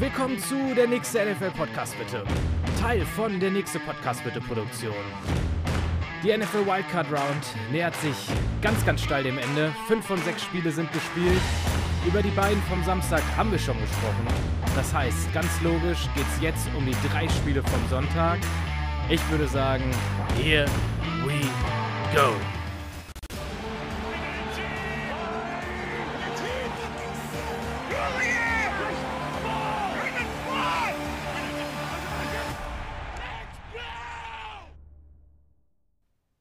Willkommen zu der nächste NFL Podcast bitte. Teil von der nächste Podcast bitte Produktion. Die NFL Wildcard Round nähert sich ganz, ganz steil dem Ende. Fünf von sechs Spiele sind gespielt. Über die beiden vom Samstag haben wir schon gesprochen. Das heißt, ganz logisch geht es jetzt um die drei Spiele vom Sonntag. Ich würde sagen, here we go.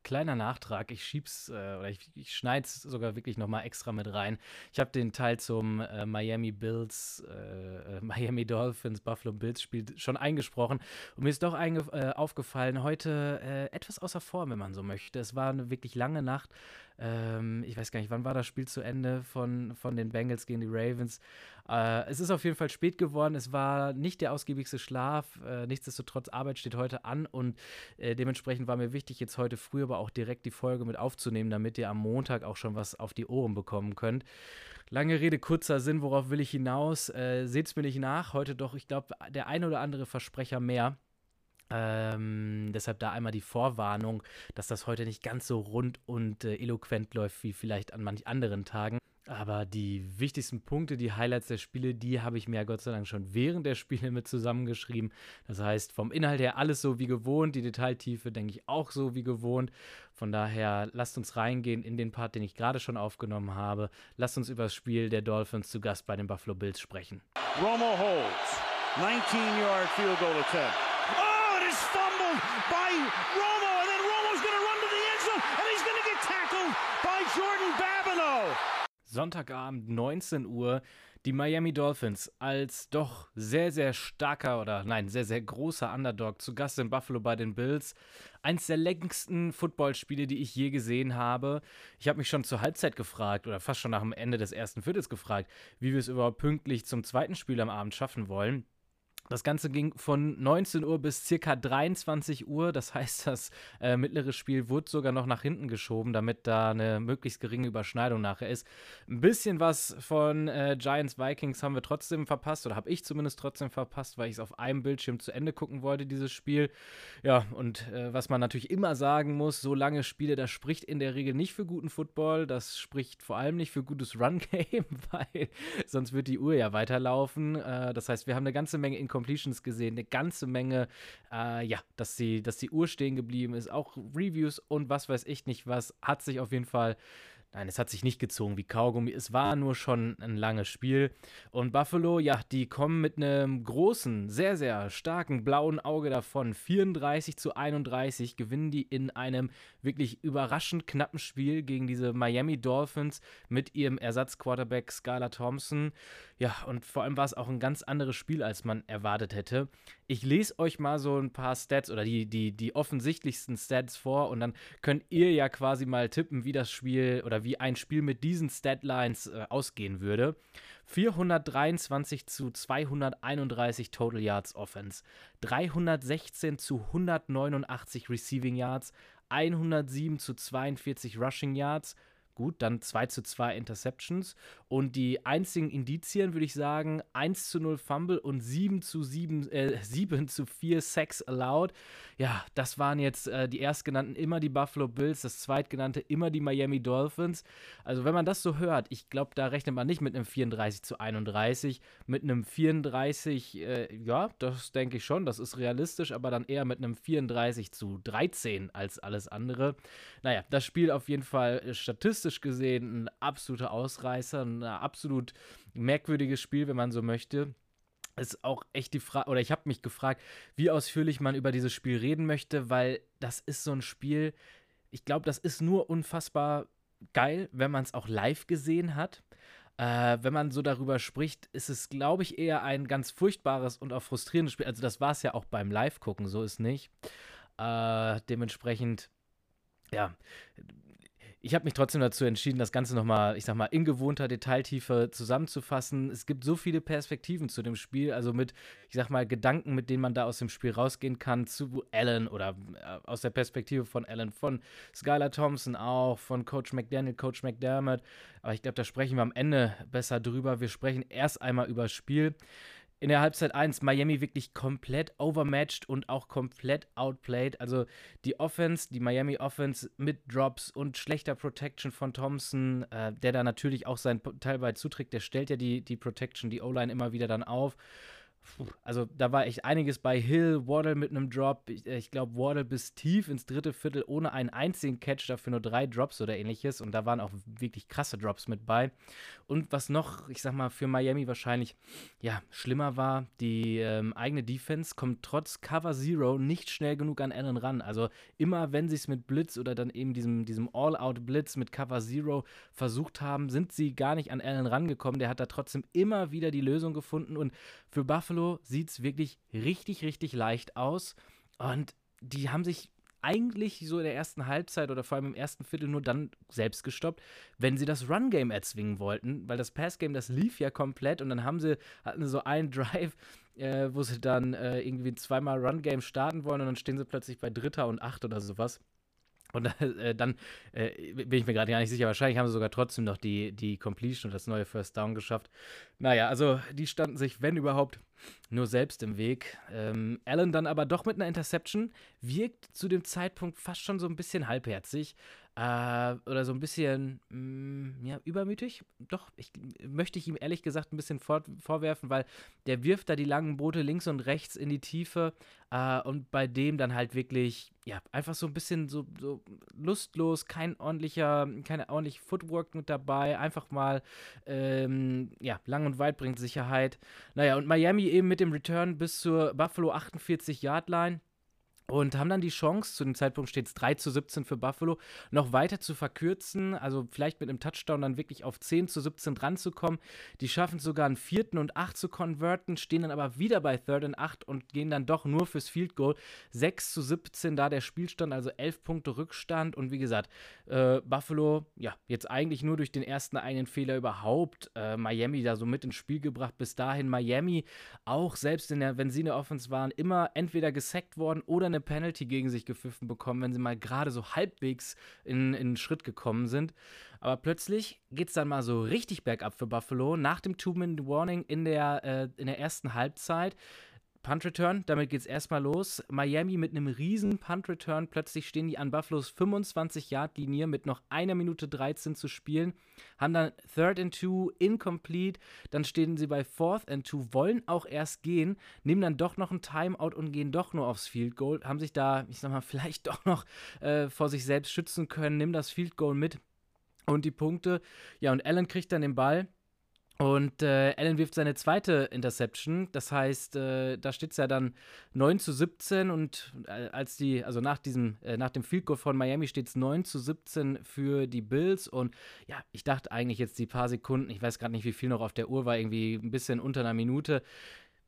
Kleiner Nachtrag. Ich schieb's äh, oder ich, ich schneide es sogar wirklich nochmal extra mit rein. Ich habe den Teil zum äh, Miami Bills, äh, äh Miami Dolphins, Buffalo Bills Spiel schon eingesprochen. Und mir ist doch äh, aufgefallen, heute äh, etwas außer Form, wenn man so möchte. Es war eine wirklich lange Nacht. Ähm, ich weiß gar nicht, wann war das Spiel zu Ende von, von den Bengals gegen die Ravens. Äh, es ist auf jeden Fall spät geworden. Es war nicht der ausgiebigste Schlaf. Äh, nichtsdestotrotz, Arbeit steht heute an und äh, dementsprechend war mir wichtig, jetzt heute früh aber auch direkt die Folge mit aufzunehmen, damit ihr am Montag auch schon was auf die Ohren bekommen könnt. Lange Rede, kurzer Sinn, worauf will ich hinaus? Äh, Seht es mir nicht nach, heute doch, ich glaube, der ein oder andere Versprecher mehr. Ähm, deshalb da einmal die Vorwarnung, dass das heute nicht ganz so rund und äh, eloquent läuft wie vielleicht an manch anderen Tagen. Aber die wichtigsten Punkte, die Highlights der Spiele, die habe ich mir ja Gott sei Dank schon während der Spiele mit zusammengeschrieben. Das heißt, vom Inhalt her alles so wie gewohnt, die Detailtiefe denke ich auch so wie gewohnt. Von daher lasst uns reingehen in den Part, den ich gerade schon aufgenommen habe. Lasst uns über das Spiel der Dolphins zu Gast bei den Buffalo Bills sprechen. Romo holds. 19-yard field goal attempt. By Romo, and then Romo's going to run to the end zone, and he's going to get tackled by Jordan Babineau. Sonntagabend, 19 Uhr. Die Miami Dolphins als doch sehr, sehr starker oder nein, sehr, sehr großer Underdog zu Gast in Buffalo bei den Bills. Eins der längsten Footballspiele, die ich je gesehen habe. Ich habe mich schon zur Halbzeit gefragt oder fast schon nach dem Ende des ersten Viertels gefragt, wie wir es überhaupt pünktlich zum zweiten Spiel am Abend schaffen wollen. Das Ganze ging von 19 Uhr bis circa 23 Uhr. Das heißt, das äh, mittlere Spiel wurde sogar noch nach hinten geschoben, damit da eine möglichst geringe Überschneidung nachher ist. Ein bisschen was von äh, Giants Vikings haben wir trotzdem verpasst, oder habe ich zumindest trotzdem verpasst, weil ich es auf einem Bildschirm zu Ende gucken wollte, dieses Spiel. Ja, und äh, was man natürlich immer sagen muss, so lange Spiele, das spricht in der Regel nicht für guten Football. Das spricht vor allem nicht für gutes Run-Game, weil sonst wird die Uhr ja weiterlaufen. Äh, das heißt, wir haben eine ganze Menge in Completions gesehen, eine ganze Menge, äh, ja, dass die, dass die Uhr stehen geblieben ist, auch Reviews und was weiß ich nicht was, hat sich auf jeden Fall Nein, es hat sich nicht gezogen wie Kaugummi. Es war nur schon ein langes Spiel. Und Buffalo, ja, die kommen mit einem großen, sehr, sehr starken blauen Auge davon. 34 zu 31 gewinnen die in einem wirklich überraschend knappen Spiel gegen diese Miami Dolphins mit ihrem Ersatzquarterback Skylar Thompson. Ja, und vor allem war es auch ein ganz anderes Spiel, als man erwartet hätte. Ich lese euch mal so ein paar Stats oder die, die, die offensichtlichsten Stats vor und dann könnt ihr ja quasi mal tippen, wie das Spiel oder wie ein Spiel mit diesen Statlines äh, ausgehen würde. 423 zu 231 Total Yards Offense, 316 zu 189 Receiving Yards, 107 zu 42 Rushing Yards, Gut, dann 2 zu 2 Interceptions. Und die einzigen Indizien würde ich sagen, 1 zu 0 Fumble und 7 zu 7, äh, 7 zu 4 Sacks allowed. Ja, das waren jetzt äh, die erstgenannten immer die Buffalo Bills, das zweitgenannte immer die Miami Dolphins. Also wenn man das so hört, ich glaube, da rechnet man nicht mit einem 34 zu 31, mit einem 34, äh, ja, das denke ich schon, das ist realistisch, aber dann eher mit einem 34 zu 13 als alles andere. Naja, das Spiel auf jeden Fall äh, statistisch statistisch gesehen ein absoluter Ausreißer, ein absolut merkwürdiges Spiel, wenn man so möchte ist auch echt die Frage, oder ich habe mich gefragt, wie ausführlich man über dieses Spiel reden möchte, weil das ist so ein Spiel, ich glaube, das ist nur unfassbar geil, wenn man es auch live gesehen hat. Äh, wenn man so darüber spricht, ist es, glaube ich, eher ein ganz furchtbares und auch frustrierendes Spiel. Also das war es ja auch beim Live-Gucken, so ist nicht. Äh, dementsprechend, ja, ich habe mich trotzdem dazu entschieden, das Ganze nochmal, ich sag mal, in gewohnter Detailtiefe zusammenzufassen. Es gibt so viele Perspektiven zu dem Spiel, also mit, ich sag mal, Gedanken, mit denen man da aus dem Spiel rausgehen kann, zu Allen oder äh, aus der Perspektive von Allen, von Skylar Thompson auch, von Coach McDaniel, Coach McDermott. Aber ich glaube, da sprechen wir am Ende besser drüber. Wir sprechen erst einmal über das Spiel in der Halbzeit 1 Miami wirklich komplett overmatched und auch komplett outplayed. Also die Offense, die Miami Offense mit Drops und schlechter Protection von Thompson, äh, der da natürlich auch seinen Teil bei zuträgt, der stellt ja die, die Protection, die O-Line immer wieder dann auf also da war echt einiges bei Hill, Waddle mit einem Drop. Ich, äh, ich glaube, Waddle bis tief ins dritte Viertel ohne einen einzigen Catch, dafür nur drei Drops oder ähnliches. Und da waren auch wirklich krasse Drops mit bei. Und was noch, ich sag mal, für Miami wahrscheinlich ja, schlimmer war, die ähm, eigene Defense kommt trotz Cover Zero nicht schnell genug an Allen ran. Also immer, wenn sie es mit Blitz oder dann eben diesem, diesem All-Out-Blitz mit Cover Zero versucht haben, sind sie gar nicht an Allen rangekommen. Der hat da trotzdem immer wieder die Lösung gefunden. Und für Buffalo sieht es wirklich richtig, richtig leicht aus. Und die haben sich eigentlich so in der ersten Halbzeit oder vor allem im ersten Viertel nur dann selbst gestoppt, wenn sie das Run-Game erzwingen wollten, weil das Pass-Game, das lief ja komplett und dann haben sie, hatten sie so einen Drive, äh, wo sie dann äh, irgendwie zweimal Run-Game starten wollen und dann stehen sie plötzlich bei Dritter und Acht oder sowas. Und äh, dann äh, bin ich mir gerade gar nicht sicher. Wahrscheinlich haben sie sogar trotzdem noch die, die Completion und das neue First Down geschafft. Naja, also die standen sich, wenn überhaupt, nur selbst im Weg. Ähm, Allen dann aber doch mit einer Interception wirkt zu dem Zeitpunkt fast schon so ein bisschen halbherzig äh, oder so ein bisschen mh, mm, ja, übermütig. Doch, ich möchte ich ihm ehrlich gesagt ein bisschen vor, vorwerfen, weil der wirft da die langen Boote links und rechts in die Tiefe äh, und bei dem dann halt wirklich, ja, einfach so ein bisschen so, so lustlos, kein ordentlicher, keine ordentliche Footwork mit dabei, einfach mal, ähm, ja, lang und weit bringt Sicherheit. Naja, und Miami eben mit dem Return bis zur Buffalo 48-Yard-Line und haben dann die Chance, zu dem Zeitpunkt steht es 3 zu 17 für Buffalo, noch weiter zu verkürzen, also vielleicht mit einem Touchdown dann wirklich auf 10 zu 17 dran zu kommen. Die schaffen sogar einen vierten und 8 zu konverten, stehen dann aber wieder bei Third and 8 und gehen dann doch nur fürs Field Goal. 6 zu 17 da der Spielstand, also 11 Punkte Rückstand und wie gesagt, äh, Buffalo, ja, jetzt eigentlich nur durch den ersten einen Fehler überhaupt äh, Miami da so mit ins Spiel gebracht. Bis dahin Miami auch selbst in der, wenn sie eine Offense waren, immer entweder gesackt worden oder eine eine Penalty gegen sich gepfiffen bekommen, wenn sie mal gerade so halbwegs in, in einen Schritt gekommen sind. Aber plötzlich geht es dann mal so richtig bergab für Buffalo. Nach dem Two-Minute-Warning in, äh, in der ersten Halbzeit Punt Return, damit geht es erstmal los. Miami mit einem riesen Punt Return. Plötzlich stehen die an Buffalo's 25-Yard-Linie mit noch einer Minute 13 zu spielen. Haben dann Third and Two, incomplete. Dann stehen sie bei Fourth and Two, wollen auch erst gehen, nehmen dann doch noch ein Timeout und gehen doch nur aufs Field Goal. Haben sich da, ich sag mal, vielleicht doch noch äh, vor sich selbst schützen können. Nimm das Field Goal mit und die Punkte. Ja, und Allen kriegt dann den Ball und äh, Allen wirft seine zweite Interception. Das heißt, äh, da steht es ja dann 9 zu 17 und äh, als die, also nach diesem, äh, nach dem Field Goal von Miami steht es 9 zu 17 für die Bills. Und ja, ich dachte eigentlich jetzt die paar Sekunden, ich weiß gerade nicht, wie viel noch auf der Uhr war, irgendwie ein bisschen unter einer Minute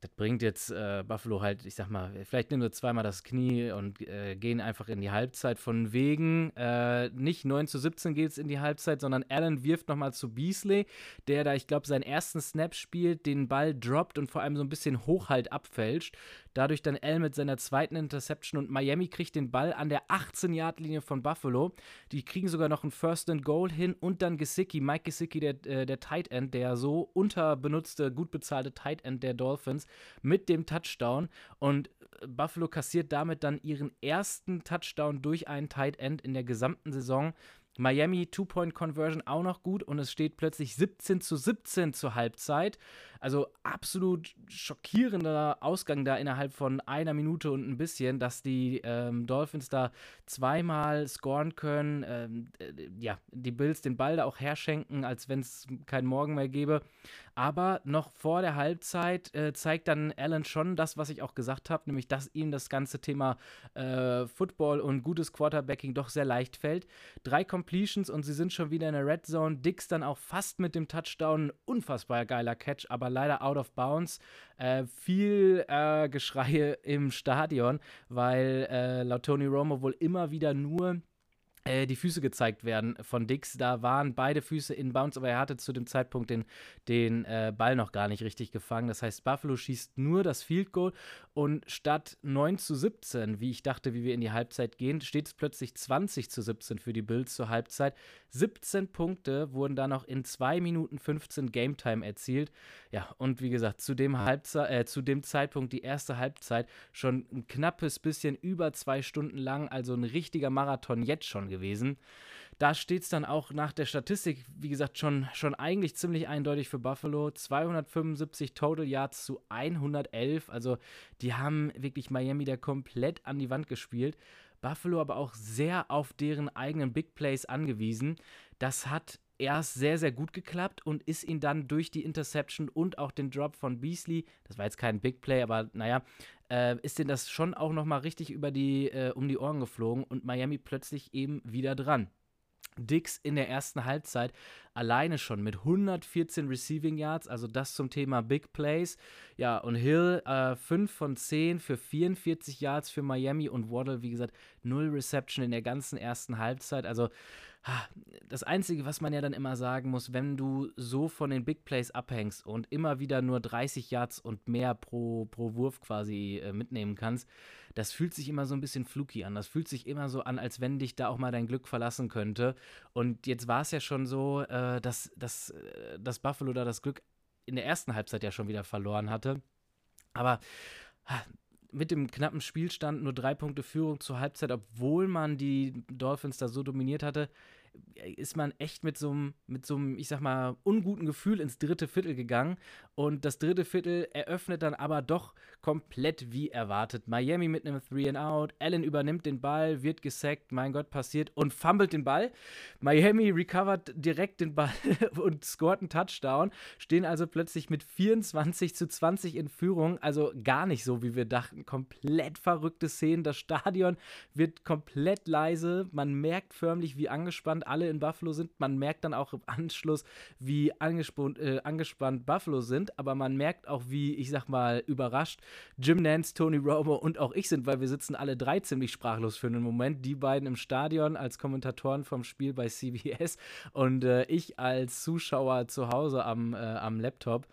das bringt jetzt äh, Buffalo halt, ich sag mal, vielleicht nehmen sie zweimal das Knie und äh, gehen einfach in die Halbzeit. Von wegen, äh, nicht 9 zu 17 geht es in die Halbzeit, sondern Allen wirft nochmal zu Beasley, der da, ich glaube, seinen ersten Snap spielt, den Ball droppt und vor allem so ein bisschen Hochhalt abfälscht. Dadurch dann L mit seiner zweiten Interception und Miami kriegt den Ball an der 18-Yard-Linie von Buffalo. Die kriegen sogar noch ein First and Goal hin und dann Gesicki, Mike Gesicki, der, äh, der Tight End, der so unterbenutzte, gut bezahlte Tight End der Dolphins mit dem Touchdown und Buffalo kassiert damit dann ihren ersten Touchdown durch einen Tight End in der gesamten Saison. Miami Two-Point-Conversion auch noch gut und es steht plötzlich 17 zu 17 zur Halbzeit. Also absolut schockierender Ausgang da innerhalb von einer Minute und ein bisschen, dass die ähm, Dolphins da zweimal scoren können. Ähm, äh, ja, die Bills den Ball da auch herschenken, als wenn es keinen Morgen mehr gäbe. Aber noch vor der Halbzeit äh, zeigt dann Allen schon das, was ich auch gesagt habe, nämlich, dass ihm das ganze Thema äh, Football und gutes Quarterbacking doch sehr leicht fällt. Drei Completions und sie sind schon wieder in der Red Zone. Dix dann auch fast mit dem Touchdown. Unfassbar geiler Catch, aber aber leider out of bounds. Äh, viel äh, Geschreie im Stadion, weil äh, laut Tony Romo wohl immer wieder nur äh, die Füße gezeigt werden von Dix. Da waren beide Füße in Bounce, aber er hatte zu dem Zeitpunkt den, den äh, Ball noch gar nicht richtig gefangen. Das heißt, Buffalo schießt nur das Field Goal und statt 9 zu 17, wie ich dachte, wie wir in die Halbzeit gehen, steht es plötzlich 20 zu 17 für die Bills zur Halbzeit. 17 Punkte wurden da noch in 2 Minuten 15 Game Time erzielt. Ja, und wie gesagt, zu dem, Halbzeit, äh, zu dem Zeitpunkt die erste Halbzeit schon ein knappes bisschen über zwei Stunden lang, also ein richtiger Marathon jetzt schon gewesen. Da steht es dann auch nach der Statistik, wie gesagt, schon, schon eigentlich ziemlich eindeutig für Buffalo. 275 Total Yards zu 111. Also die haben wirklich Miami da komplett an die Wand gespielt. Buffalo aber auch sehr auf deren eigenen Big Plays angewiesen. Das hat erst sehr, sehr gut geklappt und ist ihn dann durch die Interception und auch den Drop von Beasley, das war jetzt kein Big Play, aber naja, äh, ist denn das schon auch nochmal richtig über die, äh, um die Ohren geflogen und Miami plötzlich eben wieder dran. Dix in der ersten Halbzeit alleine schon mit 114 Receiving Yards, also das zum Thema Big Plays. Ja, und Hill äh, 5 von 10 für 44 Yards für Miami und Waddle, wie gesagt, 0 Reception in der ganzen ersten Halbzeit. Also das Einzige, was man ja dann immer sagen muss, wenn du so von den Big Plays abhängst und immer wieder nur 30 Yards und mehr pro, pro Wurf quasi äh, mitnehmen kannst, das fühlt sich immer so ein bisschen fluky an. Das fühlt sich immer so an, als wenn dich da auch mal dein Glück verlassen könnte. Und jetzt war es ja schon so, äh, dass, dass, äh, dass Buffalo da das Glück in der ersten Halbzeit ja schon wieder verloren hatte. Aber mit dem knappen Spielstand nur drei Punkte Führung zur Halbzeit, obwohl man die Dolphins da so dominiert hatte, ist man echt mit so einem, mit so einem, ich sag mal, unguten Gefühl ins dritte Viertel gegangen. Und das dritte Viertel eröffnet dann aber doch komplett wie erwartet. Miami mit einem Three and Out. Allen übernimmt den Ball, wird gesackt, mein Gott, passiert und fummelt den Ball. Miami recovert direkt den Ball und scoret einen Touchdown. Stehen also plötzlich mit 24 zu 20 in Führung. Also gar nicht so, wie wir dachten. Komplett verrückte Szenen. Das Stadion wird komplett leise. Man merkt förmlich, wie angespannt alle in Buffalo sind. Man merkt dann auch im Anschluss, wie angespannt, äh, angespannt Buffalo sind. Aber man merkt auch, wie, ich sag mal, überrascht Jim Nance, Tony Romo und auch ich sind, weil wir sitzen alle drei ziemlich sprachlos für einen Moment. Die beiden im Stadion als Kommentatoren vom Spiel bei CBS und äh, ich als Zuschauer zu Hause am, äh, am Laptop.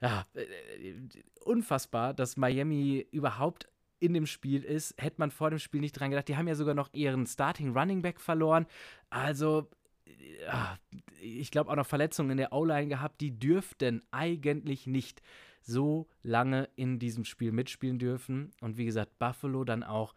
Ja, äh, unfassbar, dass Miami überhaupt in dem Spiel ist, hätte man vor dem Spiel nicht dran gedacht. Die haben ja sogar noch ihren Starting Running Back verloren. Also, ja, ich glaube auch noch Verletzungen in der O-Line gehabt. Die dürften eigentlich nicht so lange in diesem Spiel mitspielen dürfen. Und wie gesagt, Buffalo dann auch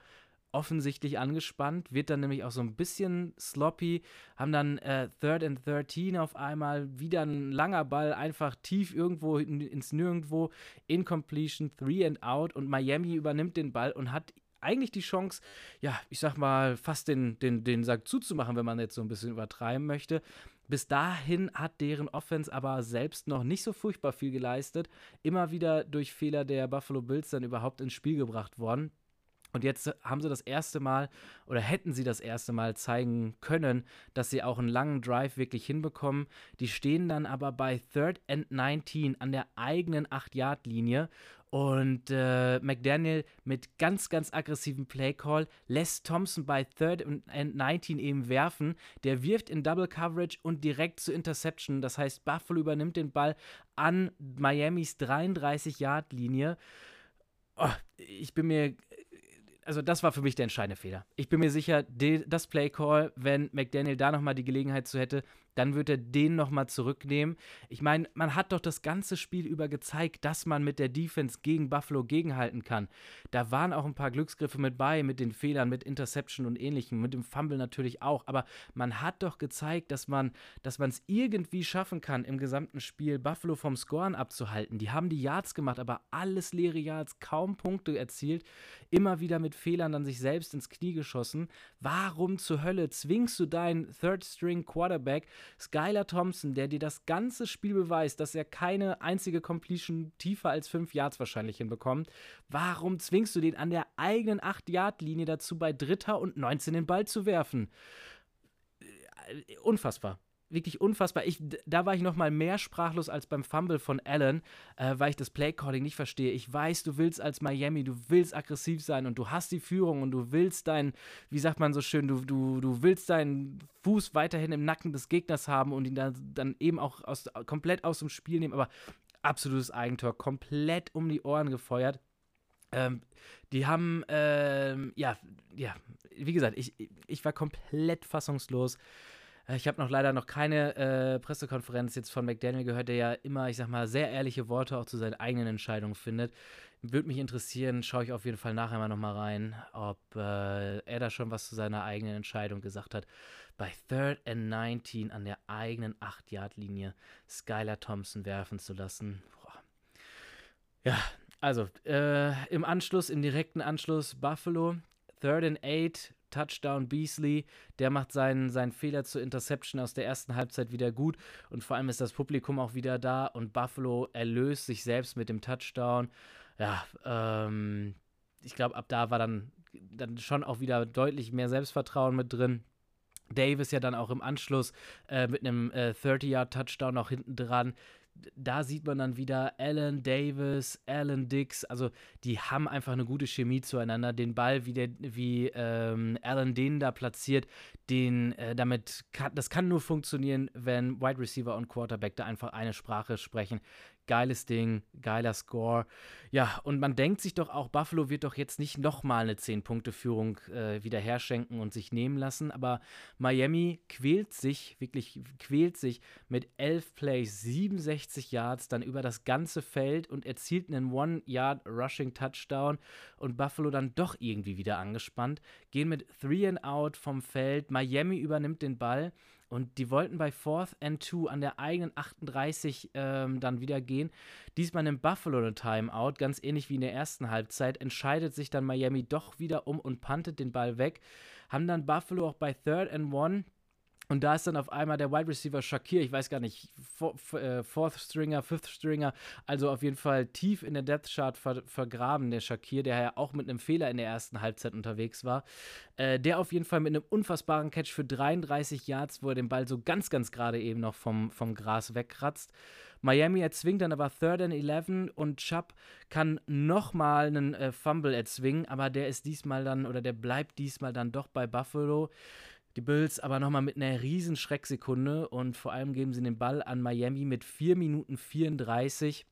offensichtlich angespannt, wird dann nämlich auch so ein bisschen sloppy, haben dann äh, Third and 13 auf einmal, wieder ein langer Ball, einfach tief irgendwo in, ins Nirgendwo, Incompletion, Three and Out und Miami übernimmt den Ball und hat eigentlich die Chance, ja, ich sag mal, fast den, den, den Sack zuzumachen, wenn man jetzt so ein bisschen übertreiben möchte. Bis dahin hat deren Offense aber selbst noch nicht so furchtbar viel geleistet. Immer wieder durch Fehler der Buffalo Bills dann überhaupt ins Spiel gebracht worden. Und jetzt haben sie das erste Mal oder hätten sie das erste Mal zeigen können, dass sie auch einen langen Drive wirklich hinbekommen. Die stehen dann aber bei Third and 19 an der eigenen 8-Yard-Linie und äh, McDaniel mit ganz, ganz aggressivem Playcall lässt Thompson bei Third and 19 eben werfen. Der wirft in Double Coverage und direkt zur Interception. Das heißt, Buffalo übernimmt den Ball an Miamis 33-Yard-Linie. Oh, ich bin mir also das war für mich der entscheidende Fehler. Ich bin mir sicher, das Play Call, wenn McDaniel da nochmal die Gelegenheit zu hätte, dann wird er den nochmal zurücknehmen. Ich meine, man hat doch das ganze Spiel über gezeigt, dass man mit der Defense gegen Buffalo gegenhalten kann. Da waren auch ein paar Glücksgriffe mit bei, mit den Fehlern, mit Interception und ähnlichem, mit dem Fumble natürlich auch. Aber man hat doch gezeigt, dass man dass es irgendwie schaffen kann, im gesamten Spiel Buffalo vom Scoren abzuhalten. Die haben die Yards gemacht, aber alles leere Yards, kaum Punkte erzielt, immer wieder mit Fehlern dann sich selbst ins Knie geschossen. Warum zur Hölle zwingst du deinen Third-String-Quarterback Skylar Thompson, der dir das ganze Spiel beweist, dass er keine einzige Completion tiefer als 5 Yards wahrscheinlich hinbekommt, warum zwingst du den an der eigenen 8-Yard-Linie dazu, bei Dritter und 19 den Ball zu werfen? Äh, unfassbar. Wirklich unfassbar. Ich, da war ich noch mal mehr sprachlos als beim Fumble von Allen, äh, weil ich das Playcalling nicht verstehe. Ich weiß, du willst als Miami, du willst aggressiv sein und du hast die Führung und du willst dein, wie sagt man so schön, du, du, du willst deinen Fuß weiterhin im Nacken des Gegners haben und ihn dann, dann eben auch aus, komplett aus dem Spiel nehmen, aber absolutes Eigentor, komplett um die Ohren gefeuert. Ähm, die haben, ähm, ja, ja, wie gesagt, ich, ich war komplett fassungslos. Äh, ich habe noch leider noch keine äh, Pressekonferenz jetzt von McDaniel gehört, der ja immer, ich sag mal, sehr ehrliche Worte auch zu seinen eigenen Entscheidungen findet. Würde mich interessieren, schaue ich auf jeden Fall nachher mal nochmal rein, ob äh, er da schon was zu seiner eigenen Entscheidung gesagt hat. Bei Third and 19 an der eigenen 8-Yard-Linie Skylar Thompson werfen zu lassen. Boah. Ja, also äh, im Anschluss, im direkten Anschluss Buffalo. Third and 8 Touchdown Beasley, der macht seinen, seinen Fehler zur Interception aus der ersten Halbzeit wieder gut und vor allem ist das Publikum auch wieder da und Buffalo erlöst sich selbst mit dem Touchdown. Ja, ähm, ich glaube, ab da war dann, dann schon auch wieder deutlich mehr Selbstvertrauen mit drin. Davis ja dann auch im Anschluss äh, mit einem äh, 30-Yard-Touchdown noch hinten dran da sieht man dann wieder Alan Davis, Alan Dix, also die haben einfach eine gute Chemie zueinander. Den Ball, wie, der, wie ähm, Alan den da platziert, den, äh, damit kann, das kann nur funktionieren, wenn Wide Receiver und Quarterback da einfach eine Sprache sprechen geiles Ding, geiler Score. Ja, und man denkt sich doch auch, Buffalo wird doch jetzt nicht nochmal eine 10-Punkte-Führung äh, wieder herschenken und sich nehmen lassen, aber Miami quält sich, wirklich quält sich mit 11 Plays, 67 Yards dann über das ganze Feld und erzielt einen One-Yard-Rushing-Touchdown. Und Buffalo dann doch irgendwie wieder angespannt, gehen mit 3 and Out vom Feld, Miami übernimmt den Ball und die wollten bei Fourth and Two an der eigenen 38 ähm, dann wieder gehen. Diesmal nimmt Buffalo eine Timeout, ganz ähnlich wie in der ersten Halbzeit. Entscheidet sich dann Miami doch wieder um und puntet den Ball weg. Haben dann Buffalo auch bei Third and One und da ist dann auf einmal der Wide Receiver Shakir, ich weiß gar nicht, äh, Fourth Stringer, Fifth Stringer, also auf jeden Fall tief in der Death Chart ver vergraben, der Shakir, der ja auch mit einem Fehler in der ersten Halbzeit unterwegs war. Äh, der auf jeden Fall mit einem unfassbaren Catch für 33 Yards, wo er den Ball so ganz, ganz gerade eben noch vom, vom Gras wegkratzt. Miami erzwingt dann aber Third and 11 und Chubb kann nochmal einen äh, Fumble erzwingen, aber der ist diesmal dann, oder der bleibt diesmal dann doch bei Buffalo. Die Bills aber nochmal mit einer riesen Schrecksekunde und vor allem geben sie den Ball an Miami mit 4 Minuten 34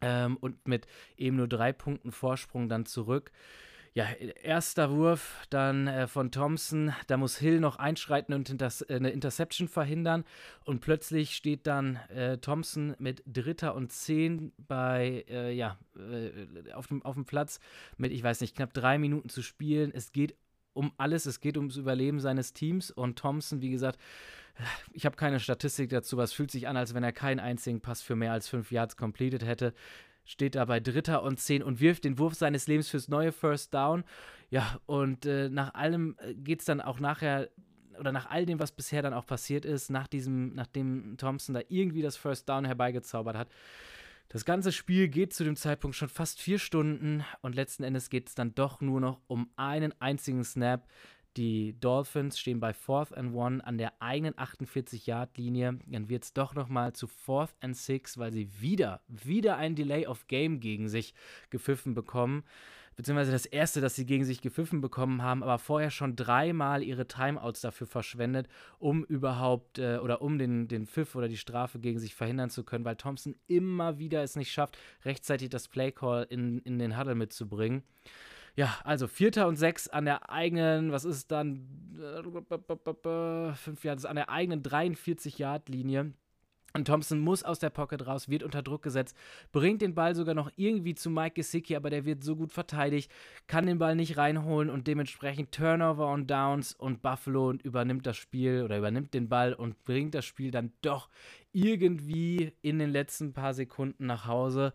ähm, und mit eben nur drei Punkten Vorsprung dann zurück. Ja, erster Wurf dann äh, von Thompson. Da muss Hill noch einschreiten und Inters äh, eine Interception verhindern. Und plötzlich steht dann äh, Thompson mit Dritter und Zehn bei, äh, ja, äh, auf, dem, auf dem Platz mit, ich weiß nicht, knapp drei Minuten zu spielen. Es geht um alles. Es geht ums Überleben seines Teams. Und Thompson, wie gesagt, ich habe keine Statistik dazu, es fühlt sich an, als wenn er keinen einzigen Pass für mehr als fünf Yards completed hätte. Steht da bei Dritter und Zehn und wirft den Wurf seines Lebens fürs neue First Down. Ja, und äh, nach allem äh, geht es dann auch nachher oder nach all dem, was bisher dann auch passiert ist, nach diesem, nachdem Thompson da irgendwie das First Down herbeigezaubert hat, das ganze Spiel geht zu dem Zeitpunkt schon fast vier Stunden und letzten Endes geht es dann doch nur noch um einen einzigen Snap. Die Dolphins stehen bei Fourth and One an der eigenen 48-Yard-Linie. Dann wird es doch nochmal zu Fourth and Six, weil sie wieder, wieder ein Delay of Game gegen sich gepfiffen bekommen beziehungsweise das erste, das sie gegen sich gepfiffen bekommen haben, aber vorher schon dreimal ihre Timeouts dafür verschwendet, um überhaupt äh, oder um den, den Pfiff oder die Strafe gegen sich verhindern zu können, weil Thompson immer wieder es nicht schafft, rechtzeitig das Playcall in, in den Huddle mitzubringen. Ja, also Vierter und Sechs an der eigenen, was ist dann, äh, fünf Jahre, an der eigenen 43-Yard-Linie. Und Thompson muss aus der Pocket raus, wird unter Druck gesetzt, bringt den Ball sogar noch irgendwie zu Mike Gesicki, aber der wird so gut verteidigt, kann den Ball nicht reinholen und dementsprechend Turnover on Downs und Buffalo übernimmt das Spiel oder übernimmt den Ball und bringt das Spiel dann doch irgendwie in den letzten paar Sekunden nach Hause.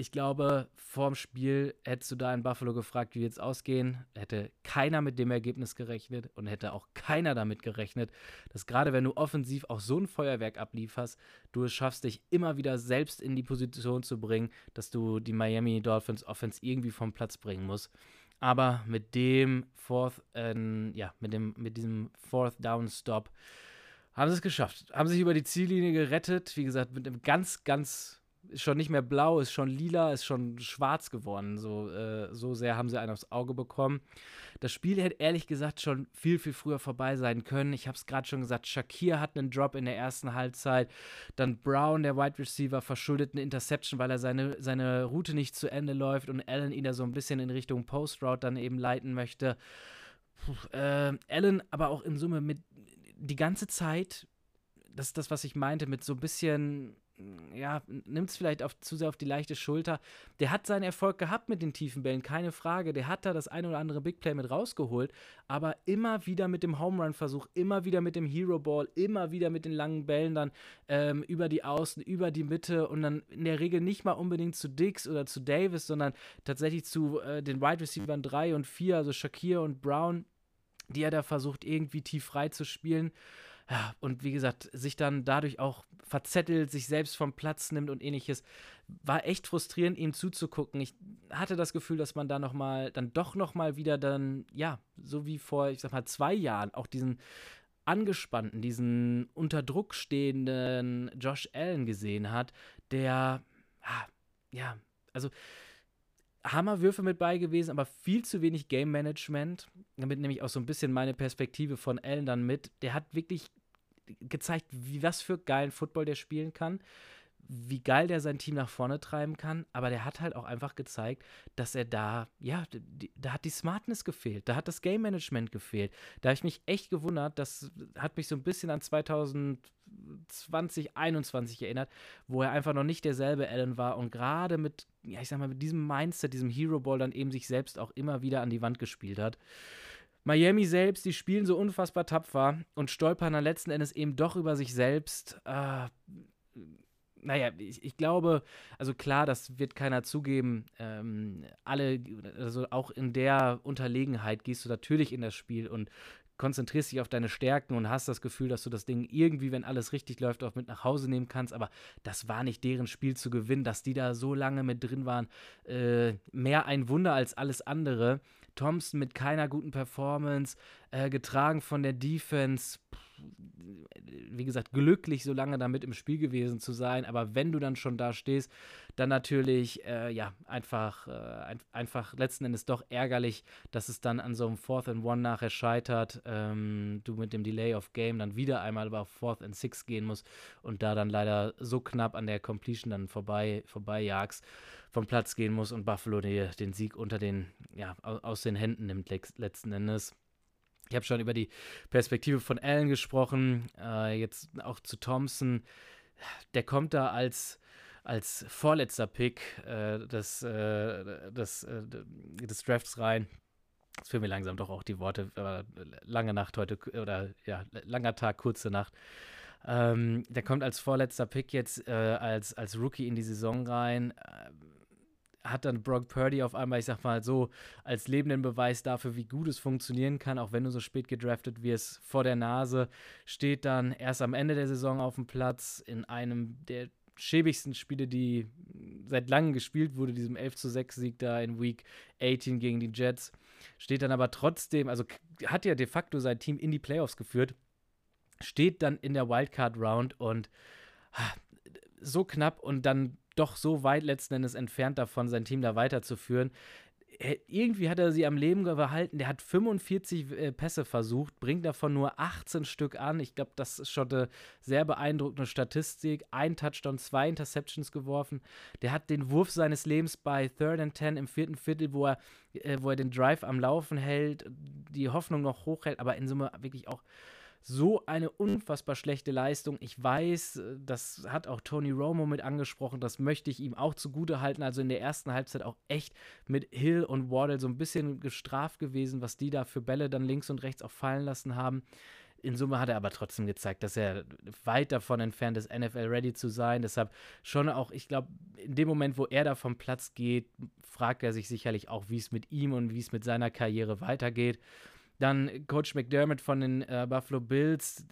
Ich glaube, vorm Spiel hättest du da in Buffalo gefragt, wie jetzt ausgehen. Hätte keiner mit dem Ergebnis gerechnet und hätte auch keiner damit gerechnet, dass gerade wenn du offensiv auch so ein Feuerwerk ablieferst, du es schaffst, dich immer wieder selbst in die Position zu bringen, dass du die Miami Dolphins Offense irgendwie vom Platz bringen musst. Aber mit dem Fourth, äh, ja, mit dem, mit diesem Fourth Down Stop haben sie es geschafft. Haben sich über die Ziellinie gerettet. Wie gesagt, mit einem ganz, ganz, ist schon nicht mehr blau, ist schon lila, ist schon schwarz geworden. So, äh, so sehr haben sie einen aufs Auge bekommen. Das Spiel hätte ehrlich gesagt schon viel, viel früher vorbei sein können. Ich habe es gerade schon gesagt, Shakir hat einen Drop in der ersten Halbzeit. Dann Brown, der Wide Receiver, verschuldet eine Interception, weil er seine, seine Route nicht zu Ende läuft und Allen ihn da so ein bisschen in Richtung Post Route dann eben leiten möchte. Puh, äh, Allen aber auch in Summe mit die ganze Zeit, das ist das, was ich meinte, mit so ein bisschen, ja, nimmt es vielleicht auf, zu sehr auf die leichte Schulter. Der hat seinen Erfolg gehabt mit den tiefen Bällen, keine Frage. Der hat da das ein oder andere Big Play mit rausgeholt, aber immer wieder mit dem Home Run-Versuch, immer wieder mit dem Hero Ball, immer wieder mit den langen Bällen dann ähm, über die Außen, über die Mitte und dann in der Regel nicht mal unbedingt zu Dix oder zu Davis, sondern tatsächlich zu äh, den Wide Receivers 3 und 4, also Shakir und Brown die er da versucht, irgendwie tief frei zu spielen. Und wie gesagt, sich dann dadurch auch verzettelt, sich selbst vom Platz nimmt und ähnliches. War echt frustrierend, ihm zuzugucken. Ich hatte das Gefühl, dass man da nochmal, dann doch nochmal wieder dann, ja, so wie vor, ich sag mal, zwei Jahren, auch diesen angespannten, diesen unter Druck stehenden Josh Allen gesehen hat, der, ja, also Hammerwürfe mit bei gewesen, aber viel zu wenig Game Management. Damit nehme ich auch so ein bisschen meine Perspektive von Allen dann mit. Der hat wirklich gezeigt, wie was für geilen Football der spielen kann wie geil der sein Team nach vorne treiben kann, aber der hat halt auch einfach gezeigt, dass er da, ja, da hat die Smartness gefehlt, da hat das Game Management gefehlt. Da habe ich mich echt gewundert, das hat mich so ein bisschen an 2020, 2021 erinnert, wo er einfach noch nicht derselbe Allen war und gerade mit, ja, ich sag mal, mit diesem Mindset, diesem Hero Ball dann eben sich selbst auch immer wieder an die Wand gespielt hat. Miami selbst, die spielen so unfassbar tapfer und stolpern dann letzten Endes eben doch über sich selbst. Äh, naja, ich, ich, glaube, also klar, das wird keiner zugeben. Ähm, alle, also auch in der Unterlegenheit gehst du natürlich in das Spiel und konzentrierst dich auf deine Stärken und hast das Gefühl, dass du das Ding irgendwie, wenn alles richtig läuft, auch mit nach Hause nehmen kannst. Aber das war nicht deren Spiel zu gewinnen, dass die da so lange mit drin waren. Äh, mehr ein Wunder als alles andere. Thompson mit keiner guten Performance, äh, getragen von der Defense. Pff, wie gesagt, glücklich, so lange damit im Spiel gewesen zu sein. Aber wenn du dann schon da stehst, dann natürlich, äh, ja, einfach, äh, ein, einfach letzten Endes doch ärgerlich, dass es dann an so einem Fourth and One nachher scheitert. Ähm, du mit dem Delay of Game dann wieder einmal auf Fourth and Six gehen musst und da dann leider so knapp an der Completion dann vorbei, vorbei jagst, vom Platz gehen musst und Buffalo die, den Sieg unter den, ja, aus den Händen nimmt letzten Endes. Ich habe schon über die Perspektive von Allen gesprochen, äh, jetzt auch zu Thompson. Der kommt da als, als vorletzter Pick äh, des, äh, des, äh, des Drafts rein. Jetzt fehlen mir langsam doch auch die Worte. lange Nacht heute, oder ja, langer Tag, kurze Nacht. Ähm, der kommt als vorletzter Pick jetzt äh, als, als Rookie in die Saison rein. Hat dann Brock Purdy auf einmal, ich sag mal so, als lebenden Beweis dafür, wie gut es funktionieren kann, auch wenn du so spät gedraftet wirst, vor der Nase, steht dann erst am Ende der Saison auf dem Platz in einem der schäbigsten Spiele, die seit langem gespielt wurde, diesem 11 zu 6 Sieg da in Week 18 gegen die Jets. Steht dann aber trotzdem, also hat ja de facto sein Team in die Playoffs geführt, steht dann in der Wildcard Round und ah, so knapp und dann doch so weit letzten Endes entfernt davon, sein Team da weiterzuführen. Irgendwie hat er sie am Leben gehalten. Der hat 45 äh, Pässe versucht, bringt davon nur 18 Stück an. Ich glaube, das ist schon eine sehr beeindruckende Statistik. Ein Touchdown, zwei Interceptions geworfen. Der hat den Wurf seines Lebens bei Third and Ten im vierten Viertel, wo er, äh, wo er den Drive am Laufen hält, die Hoffnung noch hochhält, aber in Summe wirklich auch so eine unfassbar schlechte Leistung. Ich weiß, äh, das hat auch Tony Romo mit angesprochen, das möchte ich ihm auch zugute halten. Also in der ersten Halbzeit auch echt mit Hill und Wardle so ein bisschen gestraft gewesen, was die da für Bälle dann links und rechts auch fallen lassen haben. In Summe hat er aber trotzdem gezeigt, dass er weit davon entfernt ist, NFL-ready zu sein. Deshalb schon auch, ich glaube, in dem Moment, wo er da vom Platz geht, fragt er sich sicherlich auch, wie es mit ihm und wie es mit seiner Karriere weitergeht. Dann Coach McDermott von den äh, Buffalo Bills,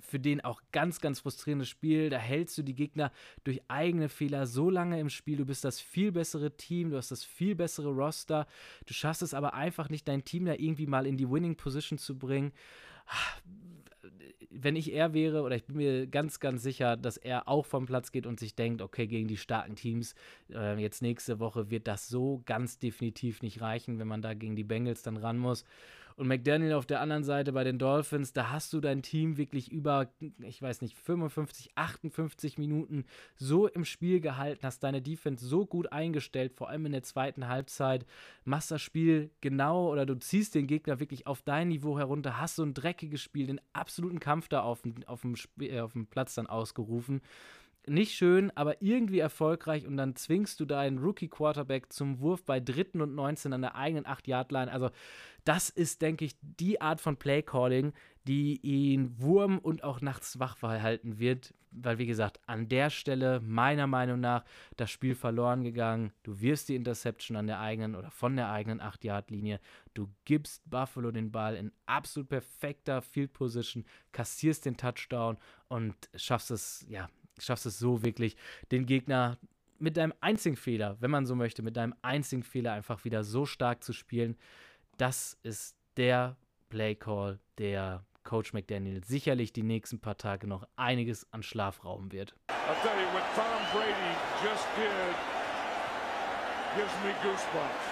für den auch ganz, ganz frustrierendes Spiel. Da hältst du die Gegner durch eigene Fehler so lange im Spiel. Du bist das viel bessere Team, du hast das viel bessere Roster. Du schaffst es aber einfach nicht, dein Team da irgendwie mal in die Winning Position zu bringen. wenn ich er wäre, oder ich bin mir ganz, ganz sicher, dass er auch vom Platz geht und sich denkt, okay, gegen die starken Teams, äh, jetzt nächste Woche wird das so ganz definitiv nicht reichen, wenn man da gegen die Bengals dann ran muss. Und McDaniel auf der anderen Seite bei den Dolphins, da hast du dein Team wirklich über, ich weiß nicht, 55, 58 Minuten so im Spiel gehalten, hast deine Defense so gut eingestellt, vor allem in der zweiten Halbzeit, machst das Spiel genau oder du ziehst den Gegner wirklich auf dein Niveau herunter, hast so ein dreckiges Spiel, den absoluten Kampf da auf auf dem, äh, auf dem Platz dann ausgerufen nicht schön, aber irgendwie erfolgreich und dann zwingst du deinen Rookie-Quarterback zum Wurf bei dritten und 19 an der eigenen 8-Yard-Line. Also, das ist, denke ich, die Art von Play-Calling, die ihn Wurm und auch nachts wach halten wird, weil, wie gesagt, an der Stelle meiner Meinung nach das Spiel verloren gegangen. Du wirst die Interception an der eigenen oder von der eigenen 8-Yard-Linie. Du gibst Buffalo den Ball in absolut perfekter Field Position, kassierst den Touchdown und schaffst es, ja, schaffst es so wirklich, den Gegner mit deinem einzigen Fehler, wenn man so möchte, mit deinem einzigen Fehler einfach wieder so stark zu spielen. Das ist der Play Call, der Coach McDaniel sicherlich die nächsten paar Tage noch einiges an Schlaf rauben wird. You, did gives me goosebumps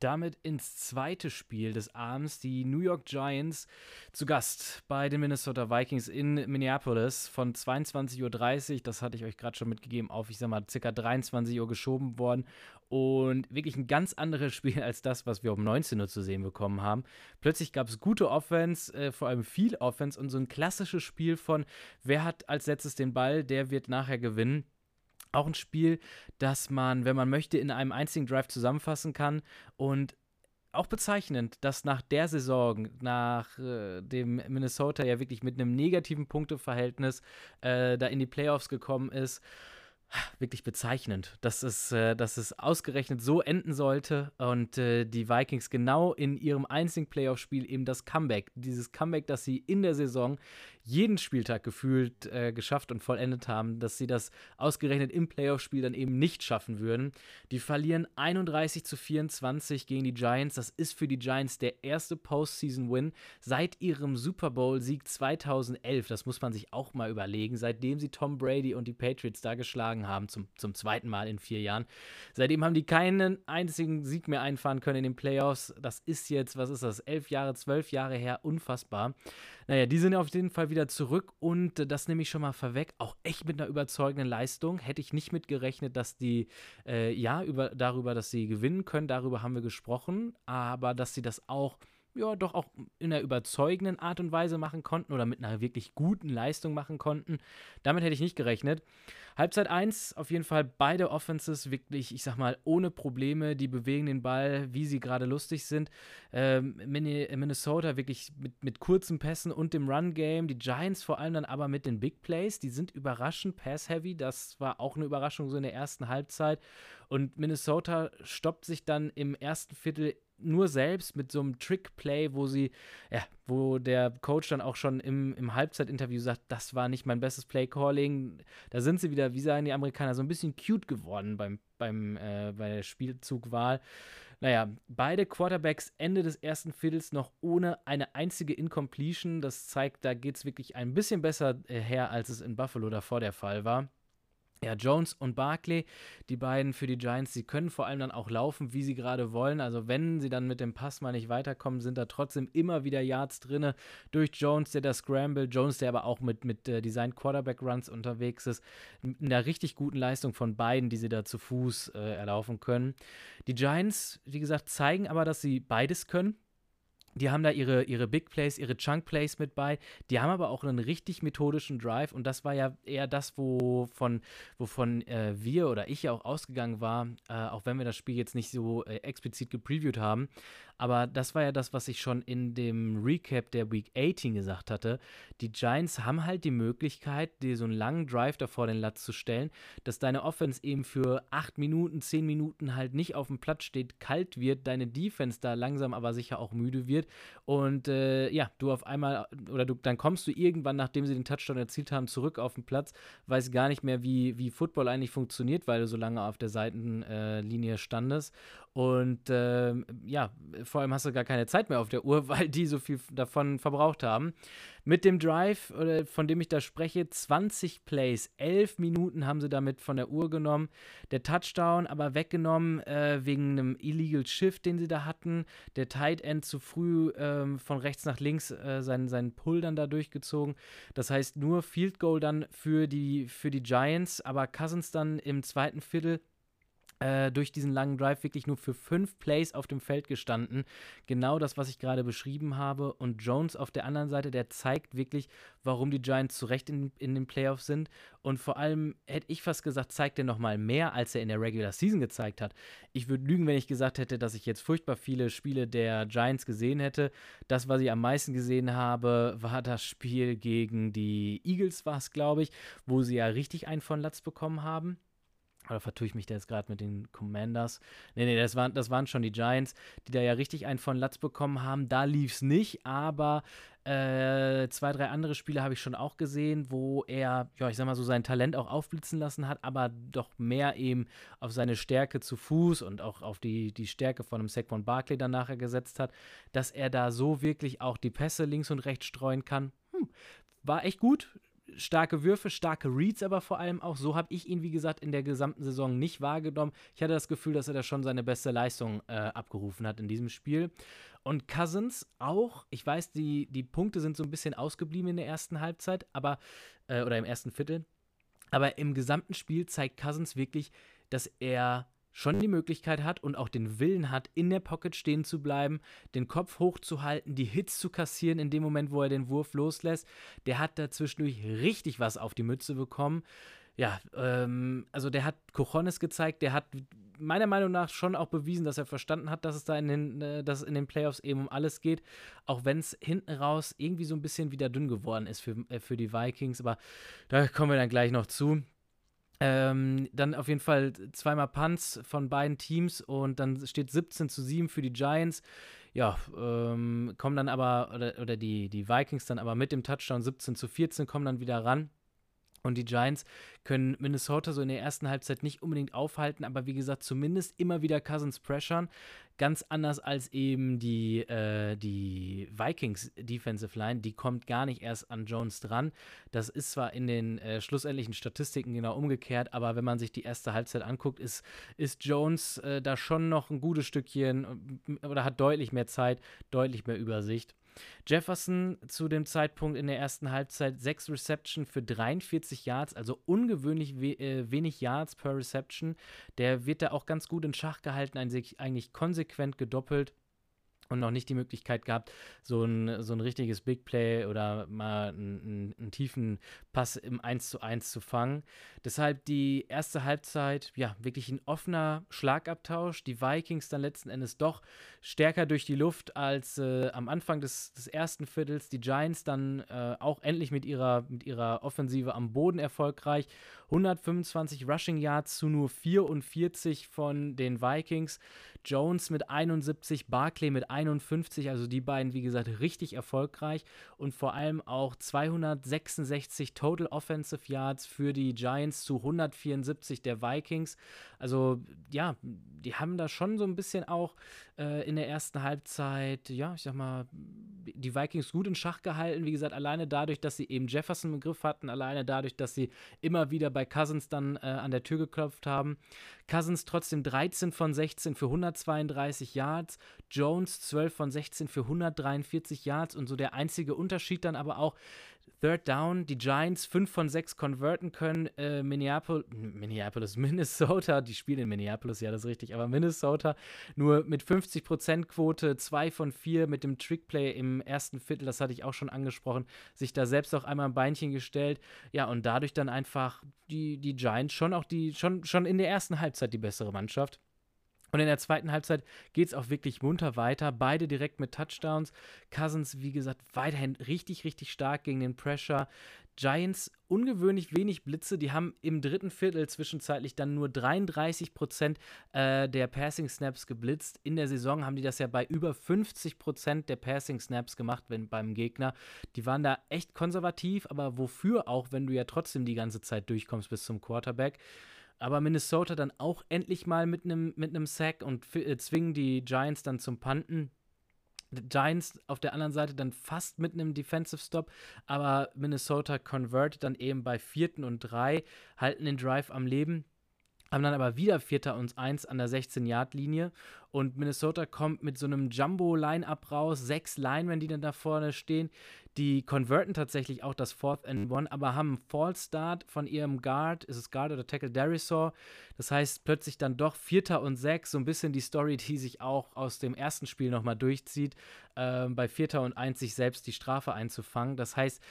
damit ins zweite Spiel des Abends. Die New York Giants zu Gast bei den Minnesota Vikings in Minneapolis von 22.30 Uhr, das hatte ich euch gerade schon mitgegeben, auf, ich sag mal, circa 23 Uhr geschoben worden. Und wirklich ein ganz anderes Spiel als das, was wir um 19 Uhr zu sehen bekommen haben. Plötzlich gab es gute Offense, äh, vor allem viel Offense und so ein klassisches Spiel von, wer hat als letztes den Ball, der wird nachher gewinnen. Auch ein Spiel, das man, wenn man möchte, in einem einzigen Drive zusammenfassen kann und auch bezeichnend, dass nach der Saison, nach äh, dem Minnesota ja wirklich mit einem negativen Punkteverhältnis äh, da in die Playoffs gekommen ist. Wirklich bezeichnend, dass es, äh, dass es ausgerechnet so enden sollte und äh, die Vikings genau in ihrem einzigen Playoff-Spiel eben das Comeback, dieses Comeback, das sie in der Saison jeden Spieltag gefühlt äh, geschafft und vollendet haben, dass sie das ausgerechnet im Playoff-Spiel dann eben nicht schaffen würden. Die verlieren 31 zu 24 gegen die Giants. Das ist für die Giants der erste Postseason-Win seit ihrem Super Bowl-Sieg 2011. Das muss man sich auch mal überlegen, seitdem sie Tom Brady und die Patriots da geschlagen haben, zum, zum zweiten Mal in vier Jahren. Seitdem haben die keinen einzigen Sieg mehr einfahren können in den Playoffs. Das ist jetzt, was ist das, elf Jahre, zwölf Jahre her, unfassbar. Naja, die sind auf jeden Fall wieder zurück und das nehme ich schon mal vorweg. Auch echt mit einer überzeugenden Leistung. Hätte ich nicht mit gerechnet, dass die, äh, ja, über, darüber, dass sie gewinnen können, darüber haben wir gesprochen, aber dass sie das auch ja, doch auch in einer überzeugenden Art und Weise machen konnten oder mit einer wirklich guten Leistung machen konnten. Damit hätte ich nicht gerechnet. Halbzeit 1 auf jeden Fall beide Offenses wirklich, ich sag mal, ohne Probleme. Die bewegen den Ball, wie sie gerade lustig sind. Ähm, Minnesota wirklich mit, mit kurzen Pässen und dem Run-Game. Die Giants vor allem dann aber mit den Big Plays. Die sind überraschend pass-heavy. Das war auch eine Überraschung so in der ersten Halbzeit. Und Minnesota stoppt sich dann im ersten Viertel nur selbst mit so einem Trick-Play, wo sie, ja, wo der Coach dann auch schon im, im Halbzeitinterview sagt, das war nicht mein bestes Play-Calling. Da sind sie wieder, wie sagen die Amerikaner, so ein bisschen cute geworden beim, beim, äh, bei der Spielzugwahl. Naja, beide Quarterbacks Ende des ersten Viertels noch ohne eine einzige Incompletion. Das zeigt, da geht es wirklich ein bisschen besser äh, her, als es in Buffalo davor der Fall war. Ja, Jones und Barkley, die beiden für die Giants, sie können vor allem dann auch laufen, wie sie gerade wollen. Also wenn sie dann mit dem Pass mal nicht weiterkommen, sind da trotzdem immer wieder Yards drin. Durch Jones, der das Scramble, Jones, der aber auch mit, mit äh, Design Quarterback Runs unterwegs ist. In einer richtig guten Leistung von beiden, die sie da zu Fuß äh, erlaufen können. Die Giants, wie gesagt, zeigen aber, dass sie beides können. Die haben da ihre, ihre Big Plays, ihre Chunk Plays mit bei. Die haben aber auch einen richtig methodischen Drive und das war ja eher das, wovon, wovon äh, wir oder ich ja auch ausgegangen war, äh, auch wenn wir das Spiel jetzt nicht so äh, explizit gepreviewt haben. Aber das war ja das, was ich schon in dem Recap der Week 18 gesagt hatte. Die Giants haben halt die Möglichkeit, dir so einen langen Drive davor den Latz zu stellen, dass deine Offense eben für 8 Minuten, 10 Minuten halt nicht auf dem Platz steht, kalt wird, deine Defense da langsam aber sicher auch müde wird. Und äh, ja, du auf einmal, oder du, dann kommst du irgendwann, nachdem sie den Touchdown erzielt haben, zurück auf den Platz, weißt gar nicht mehr, wie, wie Football eigentlich funktioniert, weil du so lange auf der Seitenlinie standest. Und äh, ja, vor allem hast du gar keine Zeit mehr auf der Uhr, weil die so viel davon verbraucht haben. Mit dem Drive, von dem ich da spreche, 20 Plays, 11 Minuten haben sie damit von der Uhr genommen. Der Touchdown aber weggenommen äh, wegen einem Illegal Shift, den sie da hatten. Der Tight End zu früh äh, von rechts nach links äh, seinen, seinen Pull dann da durchgezogen. Das heißt nur Field Goal dann für die, für die Giants, aber Cousins dann im zweiten Viertel äh, durch diesen langen Drive wirklich nur für fünf Plays auf dem Feld gestanden. Genau das, was ich gerade beschrieben habe. Und Jones auf der anderen Seite, der zeigt wirklich, warum die Giants zu Recht in, in den Playoffs sind. Und vor allem hätte ich fast gesagt, zeigt er nochmal mehr, als er in der Regular Season gezeigt hat. Ich würde lügen, wenn ich gesagt hätte, dass ich jetzt furchtbar viele Spiele der Giants gesehen hätte. Das, was ich am meisten gesehen habe, war das Spiel gegen die Eagles, war es, glaube ich, wo sie ja richtig einen von Latz bekommen haben. Oder vertue ich mich da jetzt gerade mit den Commanders? Nee, nee, das waren, das waren schon die Giants, die da ja richtig einen von Latz bekommen haben. Da lief es nicht, aber äh, zwei, drei andere Spiele habe ich schon auch gesehen, wo er, ja, ich sag mal so, sein Talent auch aufblitzen lassen hat, aber doch mehr eben auf seine Stärke zu Fuß und auch auf die, die Stärke von einem Saquon Barkley dann nachher gesetzt hat, dass er da so wirklich auch die Pässe links und rechts streuen kann. Hm, war echt gut starke Würfe, starke Reads, aber vor allem auch, so habe ich ihn, wie gesagt, in der gesamten Saison nicht wahrgenommen. Ich hatte das Gefühl, dass er da schon seine beste Leistung äh, abgerufen hat in diesem Spiel. Und Cousins auch, ich weiß, die, die Punkte sind so ein bisschen ausgeblieben in der ersten Halbzeit, aber, äh, oder im ersten Viertel. Aber im gesamten Spiel zeigt Cousins wirklich, dass er schon die Möglichkeit hat und auch den Willen hat, in der Pocket stehen zu bleiben, den Kopf hochzuhalten, die Hits zu kassieren in dem Moment, wo er den Wurf loslässt. Der hat da zwischendurch richtig was auf die Mütze bekommen. Ja, ähm, also der hat Cojones gezeigt, der hat meiner Meinung nach schon auch bewiesen, dass er verstanden hat, dass es da in den, äh, dass in den Playoffs eben um alles geht, auch wenn es hinten raus irgendwie so ein bisschen wieder dünn geworden ist für, äh, für die Vikings, aber da kommen wir dann gleich noch zu. Ähm, dann auf jeden Fall zweimal Punts von beiden Teams und dann steht 17 zu 7 für die Giants. Ja, ähm, kommen dann aber, oder, oder die, die Vikings dann aber mit dem Touchdown 17 zu 14, kommen dann wieder ran. Und die Giants können Minnesota so in der ersten Halbzeit nicht unbedingt aufhalten, aber wie gesagt, zumindest immer wieder Cousins pressure. Ganz anders als eben die, äh, die Vikings Defensive Line, die kommt gar nicht erst an Jones dran. Das ist zwar in den äh, schlussendlichen Statistiken genau umgekehrt, aber wenn man sich die erste Halbzeit anguckt, ist, ist Jones äh, da schon noch ein gutes Stückchen äh, oder hat deutlich mehr Zeit, deutlich mehr Übersicht. Jefferson zu dem Zeitpunkt in der ersten Halbzeit sechs Reception für 43 Yards, also ungewöhnlich we äh, wenig Yards per Reception. Der wird da auch ganz gut in Schach gehalten, eigentlich konsequent gedoppelt und noch nicht die Möglichkeit gehabt, so ein, so ein richtiges Big Play oder mal einen, einen, tiefen Pass im 1 zu 1 zu fangen. Deshalb die erste Halbzeit, ja, wirklich ein offener Schlagabtausch. Die Vikings dann letzten Endes doch stärker durch die Luft als äh, am Anfang des, des ersten Viertels. Die Giants dann äh, auch endlich mit ihrer, mit ihrer Offensive am Boden erfolgreich 125 Rushing Yards zu nur 44 von den Vikings. Jones mit 71, Barclay mit 51, also die beiden, wie gesagt, richtig erfolgreich und vor allem auch 266 Total Offensive Yards für die Giants zu 174 der Vikings. Also ja, die haben da schon so ein bisschen auch äh, in der ersten Halbzeit, ja, ich sag mal, die Vikings gut in Schach gehalten. Wie gesagt, alleine dadurch, dass sie eben Jefferson im Griff hatten, alleine dadurch, dass sie immer wieder bei Cousins dann äh, an der Tür geklopft haben. Cousins trotzdem 13 von 16 für 132 Yards, Jones 12 von 16 für 143 Yards und so der einzige Unterschied dann aber auch, Third Down, die Giants 5 von 6 konverten können. Äh, Minneapolis, Minneapolis, Minnesota, die spielen in Minneapolis, ja, das ist richtig, aber Minnesota nur mit 50% Quote, 2 von 4 mit dem Trickplay im ersten Viertel, das hatte ich auch schon angesprochen, sich da selbst auch einmal ein Beinchen gestellt. Ja, und dadurch dann einfach die, die Giants schon auch die, schon, schon in der ersten Halbzeit die bessere Mannschaft. Und in der zweiten Halbzeit geht es auch wirklich munter weiter. Beide direkt mit Touchdowns. Cousins, wie gesagt, weiterhin richtig, richtig stark gegen den Pressure. Giants ungewöhnlich wenig Blitze. Die haben im dritten Viertel zwischenzeitlich dann nur 33 Prozent äh, der Passing Snaps geblitzt. In der Saison haben die das ja bei über 50 Prozent der Passing Snaps gemacht wenn, beim Gegner. Die waren da echt konservativ, aber wofür auch, wenn du ja trotzdem die ganze Zeit durchkommst bis zum Quarterback. Aber Minnesota dann auch endlich mal mit einem mit Sack und äh, zwingen die Giants dann zum Panten. Giants auf der anderen Seite dann fast mit einem Defensive Stop, aber Minnesota convertet dann eben bei vierten und drei, halten den Drive am Leben haben dann aber wieder Vierter und Eins an der 16-Yard-Linie und Minnesota kommt mit so einem Jumbo-Line-Up raus, sechs Linemen, die dann da vorne stehen, die konverten tatsächlich auch das Fourth and One, aber haben einen Fall-Start von ihrem Guard, ist es Guard oder Tackle Darisaw, das heißt plötzlich dann doch Vierter und Sechs, so ein bisschen die Story, die sich auch aus dem ersten Spiel nochmal durchzieht, äh, bei Vierter und Eins sich selbst die Strafe einzufangen, das heißt,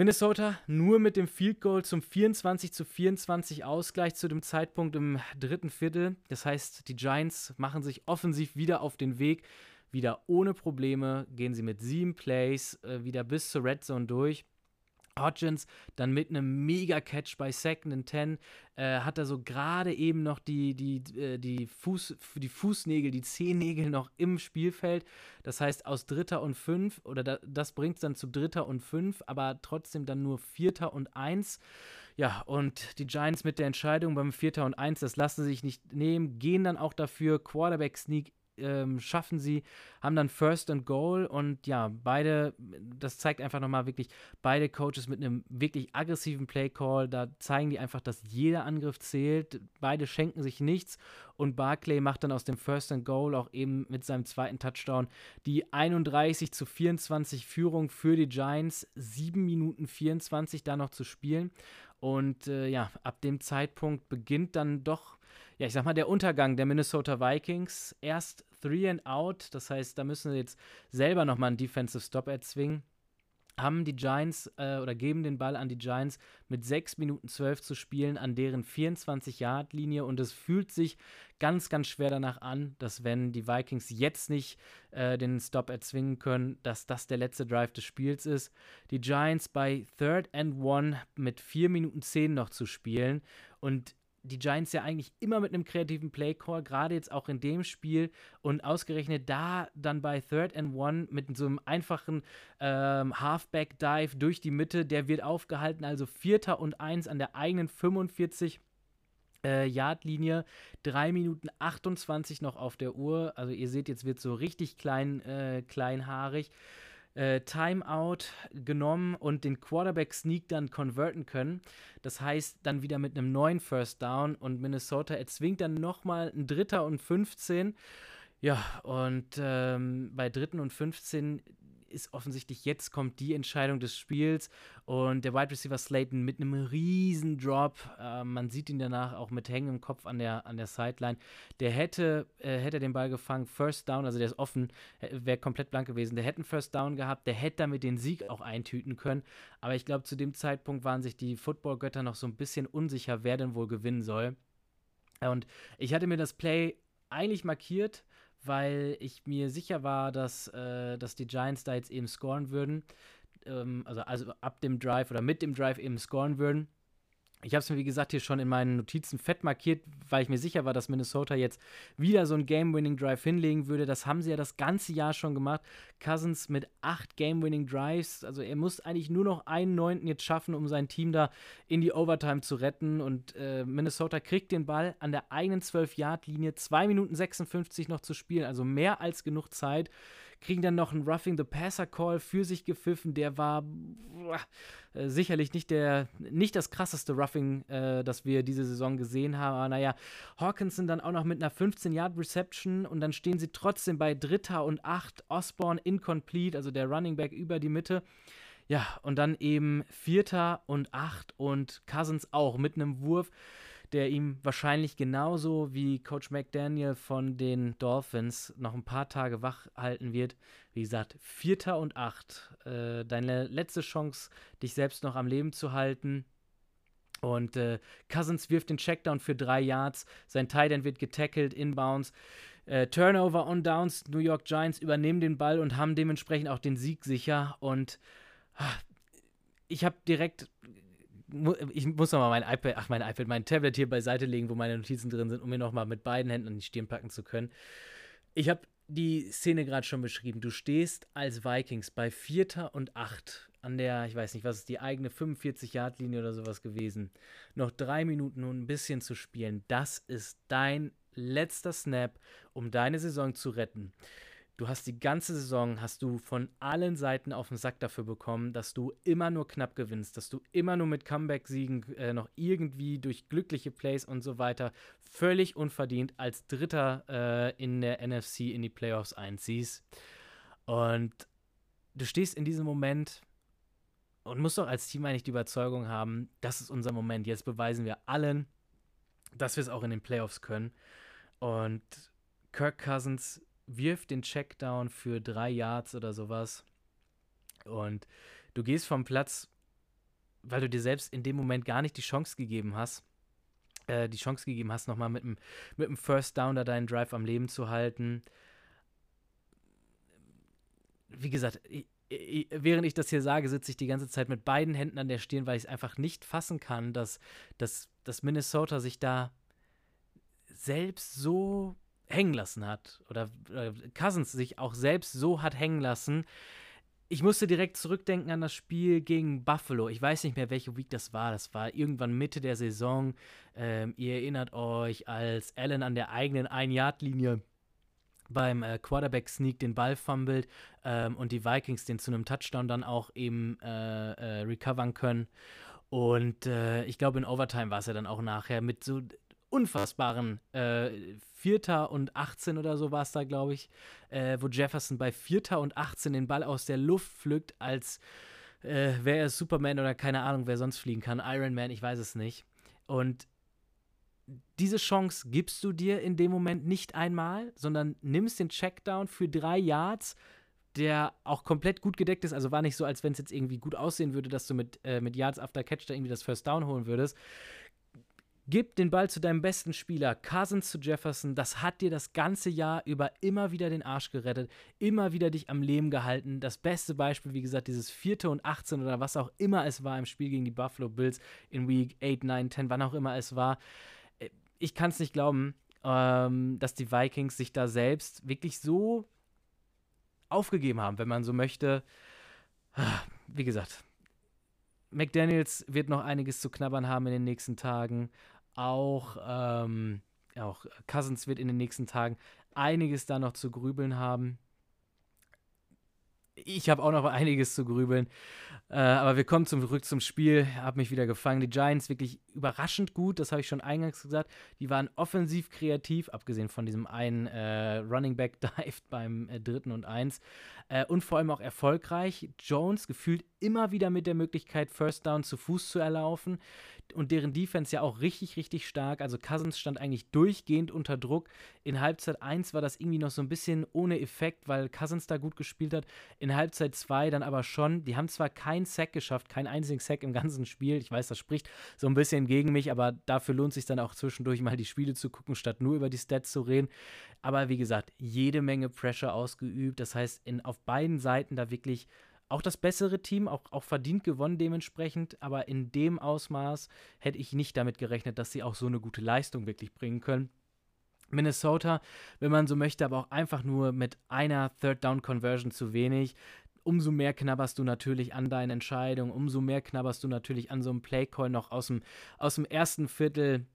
Minnesota nur mit dem Field Goal zum 24 zu 24 Ausgleich zu dem Zeitpunkt im dritten Viertel. Das heißt, die Giants machen sich offensiv wieder auf den Weg. Wieder ohne Probleme gehen sie mit sieben Plays äh, wieder bis zur Red Zone durch. Hodgins dann mit einem Mega-Catch bei Second and Ten äh, hat er so gerade eben noch die, die, äh, die, Fuß, die Fußnägel, die Zehennägel noch im Spielfeld. Das heißt, aus Dritter und Fünf, oder da, das bringt es dann zu Dritter und Fünf, aber trotzdem dann nur Vierter und Eins. Ja, und die Giants mit der Entscheidung beim Vierter und Eins, das lassen sie sich nicht nehmen, gehen dann auch dafür. Quarterback-Sneak ähm, schaffen sie, haben dann First and Goal und ja, beide, das zeigt einfach nochmal wirklich, beide Coaches mit einem wirklich aggressiven Play-Call, da zeigen die einfach, dass jeder Angriff zählt, beide schenken sich nichts und Barclay macht dann aus dem First and Goal auch eben mit seinem zweiten Touchdown die 31 zu 24 Führung für die Giants, 7 Minuten 24 da noch zu spielen und äh, ja, ab dem Zeitpunkt beginnt dann doch ja, ich sag mal, der Untergang der Minnesota Vikings. Erst Three and Out, das heißt, da müssen sie jetzt selber nochmal einen Defensive Stop erzwingen. Haben die Giants äh, oder geben den Ball an die Giants mit 6 Minuten 12 zu spielen an deren 24-Yard-Linie und es fühlt sich ganz, ganz schwer danach an, dass wenn die Vikings jetzt nicht äh, den Stop erzwingen können, dass das der letzte Drive des Spiels ist. Die Giants bei Third and One mit 4 Minuten 10 noch zu spielen und die Giants ja eigentlich immer mit einem kreativen Playcall, gerade jetzt auch in dem Spiel. Und ausgerechnet da dann bei Third and One mit so einem einfachen ähm, Halfback-Dive durch die Mitte, der wird aufgehalten, also Vierter und Eins an der eigenen 45 äh, Yard-Linie, 3 Minuten 28 noch auf der Uhr, also ihr seht, jetzt wird so richtig klein, äh, kleinhaarig äh, Timeout genommen und den Quarterback-Sneak dann konverten können. Das heißt, dann wieder mit einem neuen First Down und Minnesota erzwingt dann nochmal ein Dritter und 15. Ja, und ähm, bei Dritten und 15 ist offensichtlich, jetzt kommt die Entscheidung des Spiels. Und der Wide Receiver Slayton mit einem riesen Drop, äh, man sieht ihn danach auch mit hängendem Kopf an der, an der Sideline, der hätte, äh, hätte den Ball gefangen, First Down, also der ist offen, wäre komplett blank gewesen, der hätte einen First Down gehabt, der hätte damit den Sieg auch eintüten können, aber ich glaube, zu dem Zeitpunkt waren sich die Football-Götter noch so ein bisschen unsicher, wer denn wohl gewinnen soll. Und ich hatte mir das Play eigentlich markiert, weil ich mir sicher war, dass, äh, dass die Giants da jetzt eben scoren würden. Ähm, also, also ab dem Drive oder mit dem Drive eben scoren würden. Ich habe es mir, wie gesagt, hier schon in meinen Notizen fett markiert, weil ich mir sicher war, dass Minnesota jetzt wieder so einen Game-Winning-Drive hinlegen würde. Das haben sie ja das ganze Jahr schon gemacht. Cousins mit acht Game-Winning-Drives. Also er muss eigentlich nur noch einen Neunten jetzt schaffen, um sein Team da in die Overtime zu retten. Und äh, Minnesota kriegt den Ball an der eigenen 12-Yard-Linie. 2 Minuten 56 noch zu spielen, also mehr als genug Zeit kriegen dann noch einen Roughing the Passer Call für sich gepfiffen. Der war äh, sicherlich nicht der, nicht das krasseste Roughing, äh, das wir diese Saison gesehen haben. Aber naja, Hawkinson dann auch noch mit einer 15-Yard-Reception und dann stehen sie trotzdem bei Dritter und Acht. Osborne incomplete, also der Running Back über die Mitte. Ja, und dann eben Vierter und Acht und Cousins auch mit einem Wurf der ihm wahrscheinlich genauso wie Coach McDaniel von den Dolphins noch ein paar Tage wach halten wird. Wie gesagt, Vierter und Acht. Äh, deine letzte Chance, dich selbst noch am Leben zu halten. Und äh, Cousins wirft den Checkdown für drei Yards. Sein Tight End wird getackelt, inbounds. Äh, Turnover on Downs. New York Giants übernehmen den Ball und haben dementsprechend auch den Sieg sicher. Und ah, ich habe direkt. Ich muss nochmal mein iPad, ach mein iPad, mein Tablet hier beiseite legen, wo meine Notizen drin sind, um mir nochmal mit beiden Händen an die Stirn packen zu können. Ich habe die Szene gerade schon beschrieben. Du stehst als Vikings bei Vierter und Acht an der, ich weiß nicht, was ist die eigene 45-Yard-Linie oder sowas gewesen. Noch drei Minuten und ein bisschen zu spielen. Das ist dein letzter Snap, um deine Saison zu retten. Du hast die ganze Saison, hast du von allen Seiten auf den Sack dafür bekommen, dass du immer nur knapp gewinnst, dass du immer nur mit Comeback-Siegen äh, noch irgendwie durch glückliche Plays und so weiter völlig unverdient als Dritter äh, in der NFC in die Playoffs einziehst. Und du stehst in diesem Moment und musst doch als Team eigentlich die Überzeugung haben, das ist unser Moment. Jetzt beweisen wir allen, dass wir es auch in den Playoffs können. Und Kirk Cousins wirft den Checkdown für drei Yards oder sowas. Und du gehst vom Platz, weil du dir selbst in dem Moment gar nicht die Chance gegeben hast, äh, die Chance gegeben hast, nochmal mit dem, mit dem First Down da deinen Drive am Leben zu halten. Wie gesagt, ich, ich, während ich das hier sage, sitze ich die ganze Zeit mit beiden Händen an der Stirn, weil ich es einfach nicht fassen kann, dass, dass, dass Minnesota sich da selbst so hängen lassen hat oder, Cousins sich auch selbst so hat hängen lassen. Ich musste direkt zurückdenken an das Spiel gegen Buffalo. Ich weiß nicht mehr, welche Week das war. Das war irgendwann Mitte der Saison. Ähm, ihr erinnert euch, als Allen an der eigenen Ein-Yard-Linie beim äh, Quarterback-Sneak den Ball fummelt ähm, und die Vikings den zu einem Touchdown dann auch eben äh, äh, recovern können. Und äh, ich glaube, in Overtime war es ja dann auch nachher mit so unfassbaren äh, Vierter und 18 oder so war es da, glaube ich, äh, wo Jefferson bei Vierter und 18 den Ball aus der Luft pflückt, als äh, wäre er Superman oder keine Ahnung, wer sonst fliegen kann. Iron Man, ich weiß es nicht. Und diese Chance gibst du dir in dem Moment nicht einmal, sondern nimmst den Checkdown für drei Yards, der auch komplett gut gedeckt ist. Also war nicht so, als wenn es jetzt irgendwie gut aussehen würde, dass du mit, äh, mit Yards after Catch da irgendwie das First Down holen würdest. Gib den Ball zu deinem besten Spieler, Cousins zu Jefferson. Das hat dir das ganze Jahr über immer wieder den Arsch gerettet, immer wieder dich am Leben gehalten. Das beste Beispiel, wie gesagt, dieses vierte und 18 oder was auch immer es war im Spiel gegen die Buffalo Bills in Week 8, 9, 10, wann auch immer es war. Äh, ich kann es nicht glauben, ähm, dass die Vikings sich da selbst wirklich so aufgegeben haben, wenn man so möchte. Wie gesagt, McDaniels wird noch einiges zu knabbern haben in den nächsten Tagen. Auch, ähm, auch Cousins wird in den nächsten Tagen einiges da noch zu grübeln haben. Ich habe auch noch einiges zu grübeln. Äh, aber wir kommen zurück zum Spiel. Habe mich wieder gefangen. Die Giants wirklich überraschend gut, das habe ich schon eingangs gesagt. Die waren offensiv kreativ, abgesehen von diesem einen äh, Running Back Dive beim äh, dritten und eins. Äh, und vor allem auch erfolgreich. Jones gefühlt immer wieder mit der Möglichkeit, First Down zu Fuß zu erlaufen und deren Defense ja auch richtig, richtig stark. Also Cousins stand eigentlich durchgehend unter Druck. In Halbzeit 1 war das irgendwie noch so ein bisschen ohne Effekt, weil Cousins da gut gespielt hat. In Halbzeit 2 dann aber schon. Die haben zwar keinen Sack geschafft, keinen einzigen Sack im ganzen Spiel. Ich weiß, das spricht so ein bisschen gegen mich, aber dafür lohnt sich dann auch zwischendurch mal die Spiele zu gucken, statt nur über die Stats zu reden. Aber wie gesagt, jede Menge Pressure ausgeübt. Das heißt, in, auf beiden Seiten da wirklich auch das bessere Team, auch, auch verdient gewonnen dementsprechend, aber in dem Ausmaß hätte ich nicht damit gerechnet, dass sie auch so eine gute Leistung wirklich bringen können. Minnesota, wenn man so möchte, aber auch einfach nur mit einer Third Down Conversion zu wenig. Umso mehr knabberst du natürlich an deinen Entscheidungen, umso mehr knabberst du natürlich an so einem Play-Call noch aus dem, aus dem ersten Viertel.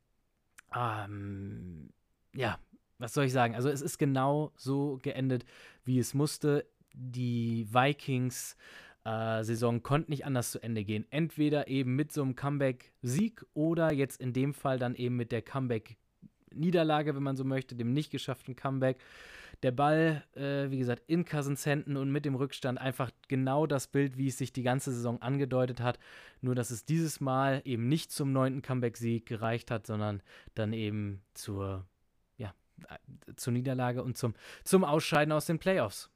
Ähm, ja, was soll ich sagen? Also es ist genau so geendet, wie es musste die Vikings äh, Saison konnte nicht anders zu Ende gehen. Entweder eben mit so einem Comeback-Sieg oder jetzt in dem Fall dann eben mit der Comeback-Niederlage, wenn man so möchte, dem nicht geschafften Comeback. Der Ball, äh, wie gesagt, in Cousins Händen und mit dem Rückstand einfach genau das Bild, wie es sich die ganze Saison angedeutet hat. Nur, dass es dieses Mal eben nicht zum neunten Comeback-Sieg gereicht hat, sondern dann eben zur, zur Niederlage und zum, zum Ausscheiden aus den Playoffs.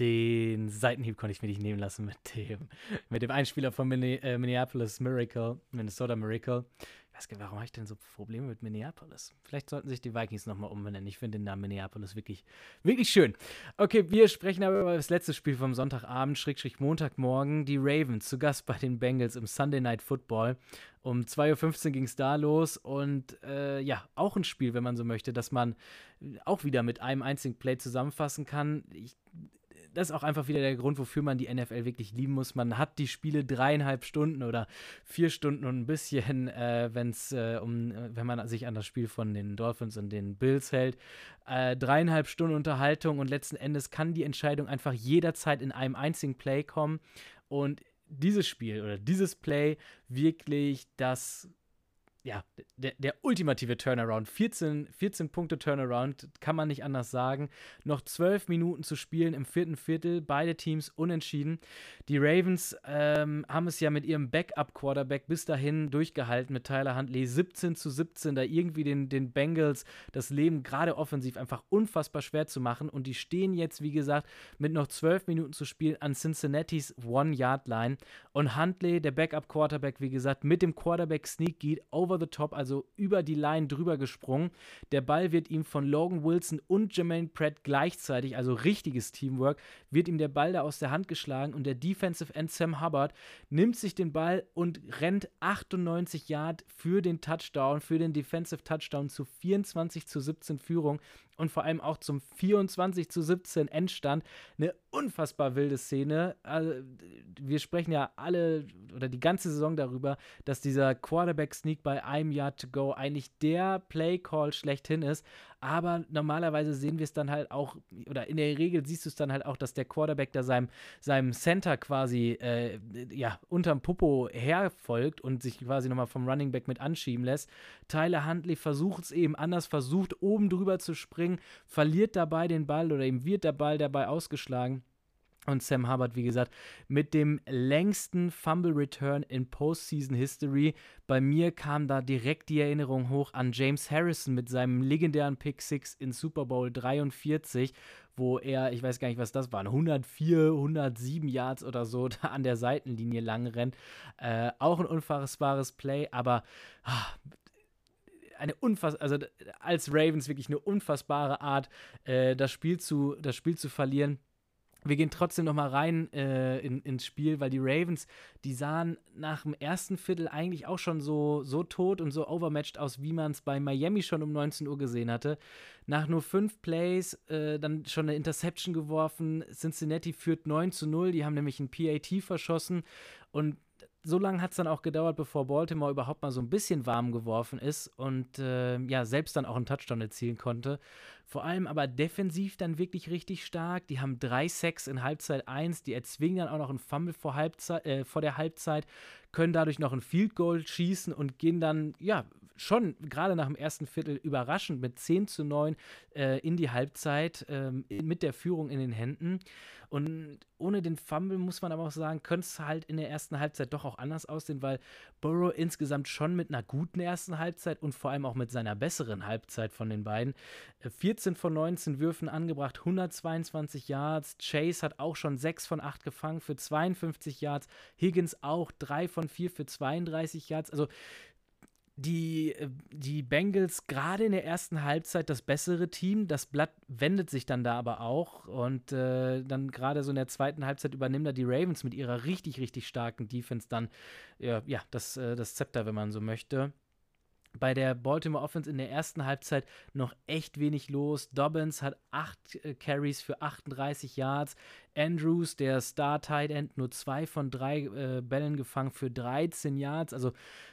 den Seitenhieb konnte ich mir nicht nehmen lassen mit dem, mit dem Einspieler von äh, Minneapolis Miracle, Minnesota Miracle weiß warum habe ich denn so Probleme mit Minneapolis? Vielleicht sollten sich die Vikings nochmal umbenennen. Ich finde den Namen Minneapolis wirklich, wirklich schön. Okay, wir sprechen aber über das letzte Spiel vom Sonntagabend, Schrägstrich Montagmorgen. Die Ravens zu Gast bei den Bengals im Sunday Night Football. Um 2.15 Uhr ging es da los und äh, ja, auch ein Spiel, wenn man so möchte, dass man auch wieder mit einem einzigen Play zusammenfassen kann. Ich das ist auch einfach wieder der Grund, wofür man die NFL wirklich lieben muss. Man hat die Spiele dreieinhalb Stunden oder vier Stunden und ein bisschen, äh, wenn es äh, um, wenn man sich an das Spiel von den Dolphins und den Bills hält. Äh, dreieinhalb Stunden Unterhaltung und letzten Endes kann die Entscheidung einfach jederzeit in einem einzigen Play kommen. Und dieses Spiel oder dieses Play wirklich das ja, der, der ultimative Turnaround. 14, 14 Punkte Turnaround, kann man nicht anders sagen. Noch 12 Minuten zu spielen im vierten Viertel, beide Teams unentschieden. Die Ravens ähm, haben es ja mit ihrem Backup-Quarterback bis dahin durchgehalten mit Tyler Huntley. 17 zu 17, da irgendwie den, den Bengals das Leben gerade offensiv einfach unfassbar schwer zu machen. Und die stehen jetzt, wie gesagt, mit noch 12 Minuten zu spielen an Cincinnati's One-Yard-Line. Und Huntley, der Backup-Quarterback, wie gesagt, mit dem Quarterback-Sneak geht over over the top, also über die Line drüber gesprungen. Der Ball wird ihm von Logan Wilson und Jermaine Pratt gleichzeitig, also richtiges Teamwork, wird ihm der Ball da aus der Hand geschlagen und der Defensive End Sam Hubbard nimmt sich den Ball und rennt 98 Yard für den Touchdown, für den Defensive Touchdown zu 24 zu 17 Führung und vor allem auch zum 24 zu 17 Endstand. Eine unfassbar wilde Szene. Also, wir sprechen ja alle oder die ganze Saison darüber, dass dieser Quarterback-Sneak bei einem Yard to go eigentlich der Play-Call schlechthin ist. Aber normalerweise sehen wir es dann halt auch, oder in der Regel siehst du es dann halt auch, dass der Quarterback da seinem, seinem Center quasi äh, ja, unterm Popo herfolgt und sich quasi nochmal vom Running Back mit anschieben lässt. Tyler Huntley versucht es eben anders, versucht oben drüber zu springen, verliert dabei den Ball oder ihm wird der Ball dabei ausgeschlagen. Und Sam Hubbard, wie gesagt, mit dem längsten Fumble Return in Postseason History. Bei mir kam da direkt die Erinnerung hoch an James Harrison mit seinem legendären Pick 6 in Super Bowl 43, wo er, ich weiß gar nicht, was das waren, 104, 107 Yards oder so da an der Seitenlinie lang rennt. Äh, auch ein unfassbares Play, aber ah, eine unfassbare, also als Ravens wirklich eine unfassbare Art, äh, das, Spiel zu, das Spiel zu verlieren wir gehen trotzdem noch mal rein äh, in, ins Spiel, weil die Ravens, die sahen nach dem ersten Viertel eigentlich auch schon so, so tot und so overmatched aus, wie man es bei Miami schon um 19 Uhr gesehen hatte. Nach nur fünf Plays äh, dann schon eine Interception geworfen. Cincinnati führt 9 zu 0. Die haben nämlich ein PAT verschossen. Und so lange hat es dann auch gedauert, bevor Baltimore überhaupt mal so ein bisschen warm geworfen ist und äh, ja, selbst dann auch einen Touchdown erzielen konnte. Vor allem aber defensiv dann wirklich richtig stark. Die haben drei Sacks in Halbzeit 1, die erzwingen dann auch noch einen Fumble vor, Halbzeit, äh, vor der Halbzeit, können dadurch noch ein Field Goal schießen und gehen dann, ja, schon gerade nach dem ersten Viertel überraschend mit 10 zu 9 äh, in die Halbzeit äh, mit der Führung in den Händen. Und ohne den Fumble muss man aber auch sagen, könnte es halt in der ersten Halbzeit doch auch anders aussehen, weil Burrow insgesamt schon mit einer guten ersten Halbzeit und vor allem auch mit seiner besseren Halbzeit von den beiden 14 äh, von 19 Würfen angebracht, 122 Yards. Chase hat auch schon 6 von 8 gefangen für 52 Yards. Higgins auch 3 von 4 für 32 Yards. Also die, äh, die Bengals gerade in der ersten Halbzeit das bessere Team. Das Blatt wendet sich dann da aber auch. Und äh, dann gerade so in der zweiten Halbzeit übernehmen da die Ravens mit ihrer richtig, richtig starken Defense dann ja, ja das, äh, das Zepter, wenn man so möchte bei der Baltimore Offense in der ersten Halbzeit noch echt wenig los. Dobbins hat 8 äh, Carries für 38 Yards. Andrews, der Star Tight End, nur 2 von 3 äh, Bällen gefangen für 13 Yards. Also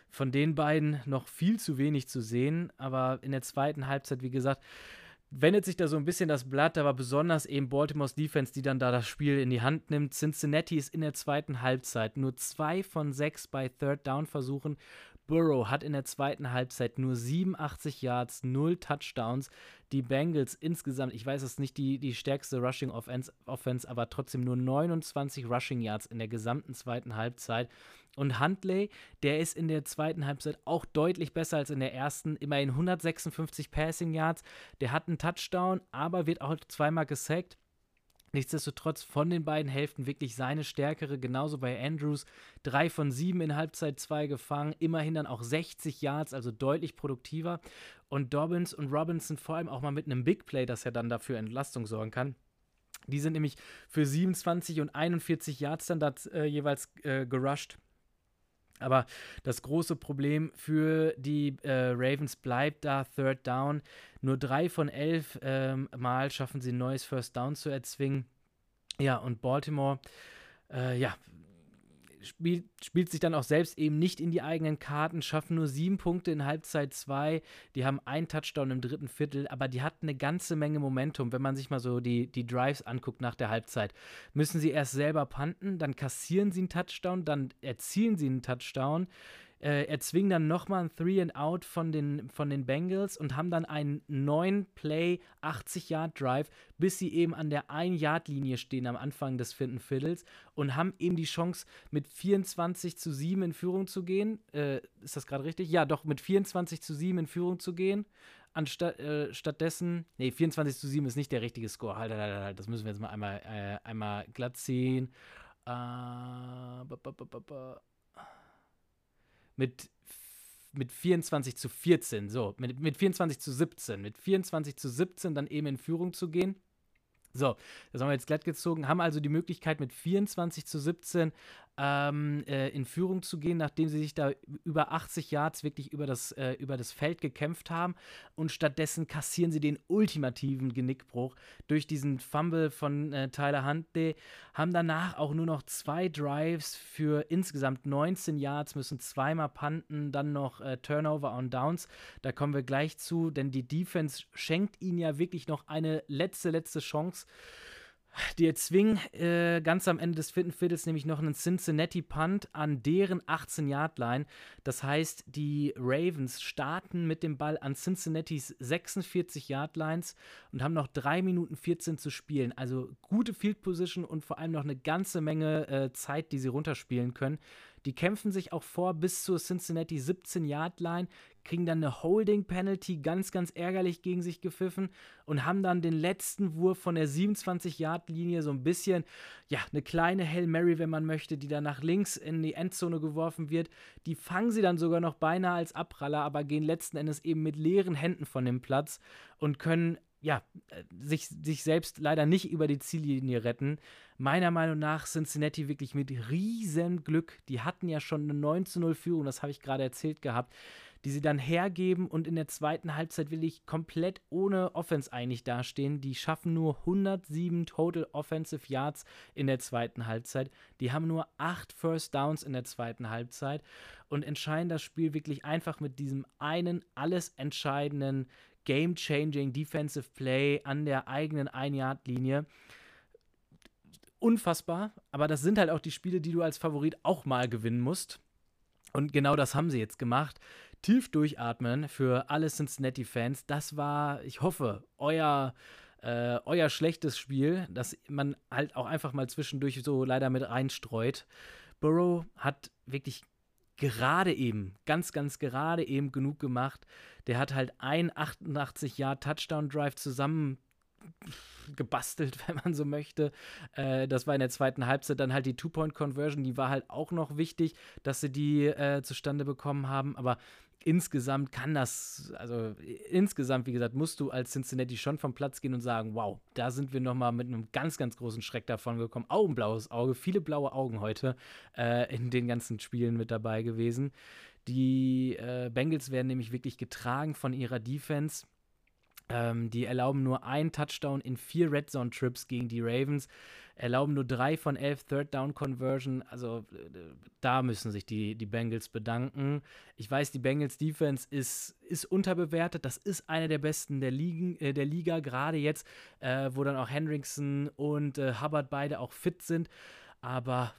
von den beiden noch viel zu wenig zu sehen. Aber in der zweiten Halbzeit, wie gesagt, wendet sich da so ein bisschen das Blatt, aber besonders eben Baltimores Defense, die dann da das Spiel in die Hand nimmt. Cincinnati ist in der zweiten Halbzeit nur zwei von sechs bei Third Down Versuchen. Burrow hat in der zweiten Halbzeit nur 87 Yards, 0 Touchdowns. Die Bengals insgesamt, ich weiß, es ist nicht die, die stärkste Rushing Offense, Offense, aber trotzdem nur 29 Rushing Yards in der gesamten zweiten Halbzeit. Und Huntley, der ist in der zweiten Halbzeit auch deutlich besser als in der ersten. Immerhin 156 Passing Yards. Der hat einen Touchdown, aber wird auch zweimal gesackt. Nichtsdestotrotz von den beiden Hälften wirklich seine stärkere, genauso bei Andrews. Drei von sieben in Halbzeit zwei gefangen, immerhin dann auch 60 Yards, also deutlich produktiver. Und Dobbins und Robinson vor allem auch mal mit einem Big Play, das ja dann dafür Entlastung sorgen kann. Die sind nämlich für 27 und 41 Yards dann das, äh, jeweils äh, gerusht. Aber das große Problem für die äh, Ravens bleibt da Third Down. Nur drei von elf ähm, Mal schaffen sie ein neues First Down zu erzwingen. Ja, und Baltimore, äh, ja, spielt, spielt sich dann auch selbst eben nicht in die eigenen Karten, schaffen nur sieben Punkte in Halbzeit zwei. Die haben einen Touchdown im dritten Viertel, aber die hatten eine ganze Menge Momentum. Wenn man sich mal so die, die Drives anguckt nach der Halbzeit, müssen sie erst selber panten, dann kassieren sie einen Touchdown, dann erzielen sie einen Touchdown äh, erzwingen dann nochmal ein Three and Out von den, von den Bengals und haben dann einen neuen Play 80-Yard-Drive, bis sie eben an der 1-Yard-Linie stehen am Anfang des vierten Viertels und haben eben die Chance, mit 24 zu 7 in Führung zu gehen. Äh, ist das gerade richtig? Ja, doch, mit 24 zu 7 in Führung zu gehen. Anstatt, äh, stattdessen, nee, 24 zu 7 ist nicht der richtige Score. Halt, halt, halt, halt das müssen wir jetzt mal einmal, äh, einmal glatt ziehen. Äh, mit, mit 24 zu 14, so, mit, mit 24 zu 17, mit 24 zu 17 dann eben in Führung zu gehen. So, das haben wir jetzt glatt gezogen, haben also die Möglichkeit mit 24 zu 17 ähm, äh, in Führung zu gehen, nachdem sie sich da über 80 Yards wirklich über das, äh, über das Feld gekämpft haben. Und stattdessen kassieren sie den ultimativen Genickbruch durch diesen Fumble von äh, Tyler Huntley. Haben danach auch nur noch zwei Drives für insgesamt 19 Yards, müssen zweimal punten, dann noch äh, Turnover on Downs. Da kommen wir gleich zu, denn die Defense schenkt ihnen ja wirklich noch eine letzte, letzte Chance. Die erzwingen äh, ganz am Ende des vierten Viertels nämlich noch einen Cincinnati Punt an deren 18-Yard-Line. Das heißt, die Ravens starten mit dem Ball an Cincinnatis 46-Yard-Lines und haben noch 3 Minuten 14 zu spielen. Also gute Field Position und vor allem noch eine ganze Menge äh, Zeit, die sie runterspielen können. Die kämpfen sich auch vor bis zur Cincinnati 17-Yard-Line, kriegen dann eine Holding-Penalty ganz, ganz ärgerlich gegen sich gepfiffen und haben dann den letzten Wurf von der 27-Yard-Linie so ein bisschen, ja, eine kleine Hail Mary, wenn man möchte, die dann nach links in die Endzone geworfen wird. Die fangen sie dann sogar noch beinahe als Abpraller, aber gehen letzten Endes eben mit leeren Händen von dem Platz und können ja, sich, sich selbst leider nicht über die Ziellinie retten. Meiner Meinung nach Cincinnati wirklich mit riesen Glück. Die hatten ja schon eine 9 zu 0 Führung, das habe ich gerade erzählt gehabt die sie dann hergeben und in der zweiten Halbzeit will ich komplett ohne Offense eigentlich dastehen. Die schaffen nur 107 Total Offensive Yards in der zweiten Halbzeit. Die haben nur 8 First Downs in der zweiten Halbzeit und entscheiden das Spiel wirklich einfach mit diesem einen alles entscheidenden Game-Changing Defensive Play an der eigenen Ein-Yard-Linie unfassbar, aber das sind halt auch die Spiele, die du als Favorit auch mal gewinnen musst. Und genau das haben sie jetzt gemacht tief durchatmen für alle Cincinnati-Fans. Das war, ich hoffe, euer, äh, euer schlechtes Spiel, das man halt auch einfach mal zwischendurch so leider mit reinstreut. Burrow hat wirklich gerade eben, ganz, ganz gerade eben genug gemacht. Der hat halt ein 88 Jahr Touchdown-Drive zusammen gebastelt, wenn man so möchte. Äh, das war in der zweiten Halbzeit dann halt die Two-Point-Conversion, die war halt auch noch wichtig, dass sie die äh, zustande bekommen haben. Aber insgesamt kann das, also insgesamt, wie gesagt, musst du als Cincinnati schon vom Platz gehen und sagen, wow, da sind wir nochmal mit einem ganz, ganz großen Schreck davon gekommen. Augenblaues Auge, viele blaue Augen heute äh, in den ganzen Spielen mit dabei gewesen. Die äh, Bengals werden nämlich wirklich getragen von ihrer Defense. Ähm, die erlauben nur einen Touchdown in vier Red Zone Trips gegen die Ravens erlauben nur drei von elf Third Down Conversion. Also da müssen sich die, die Bengals bedanken. Ich weiß, die Bengals Defense ist, ist unterbewertet. Das ist eine der besten der, Ligen, äh, der Liga, gerade jetzt, äh, wo dann auch Hendrickson und äh, Hubbard beide auch fit sind. Aber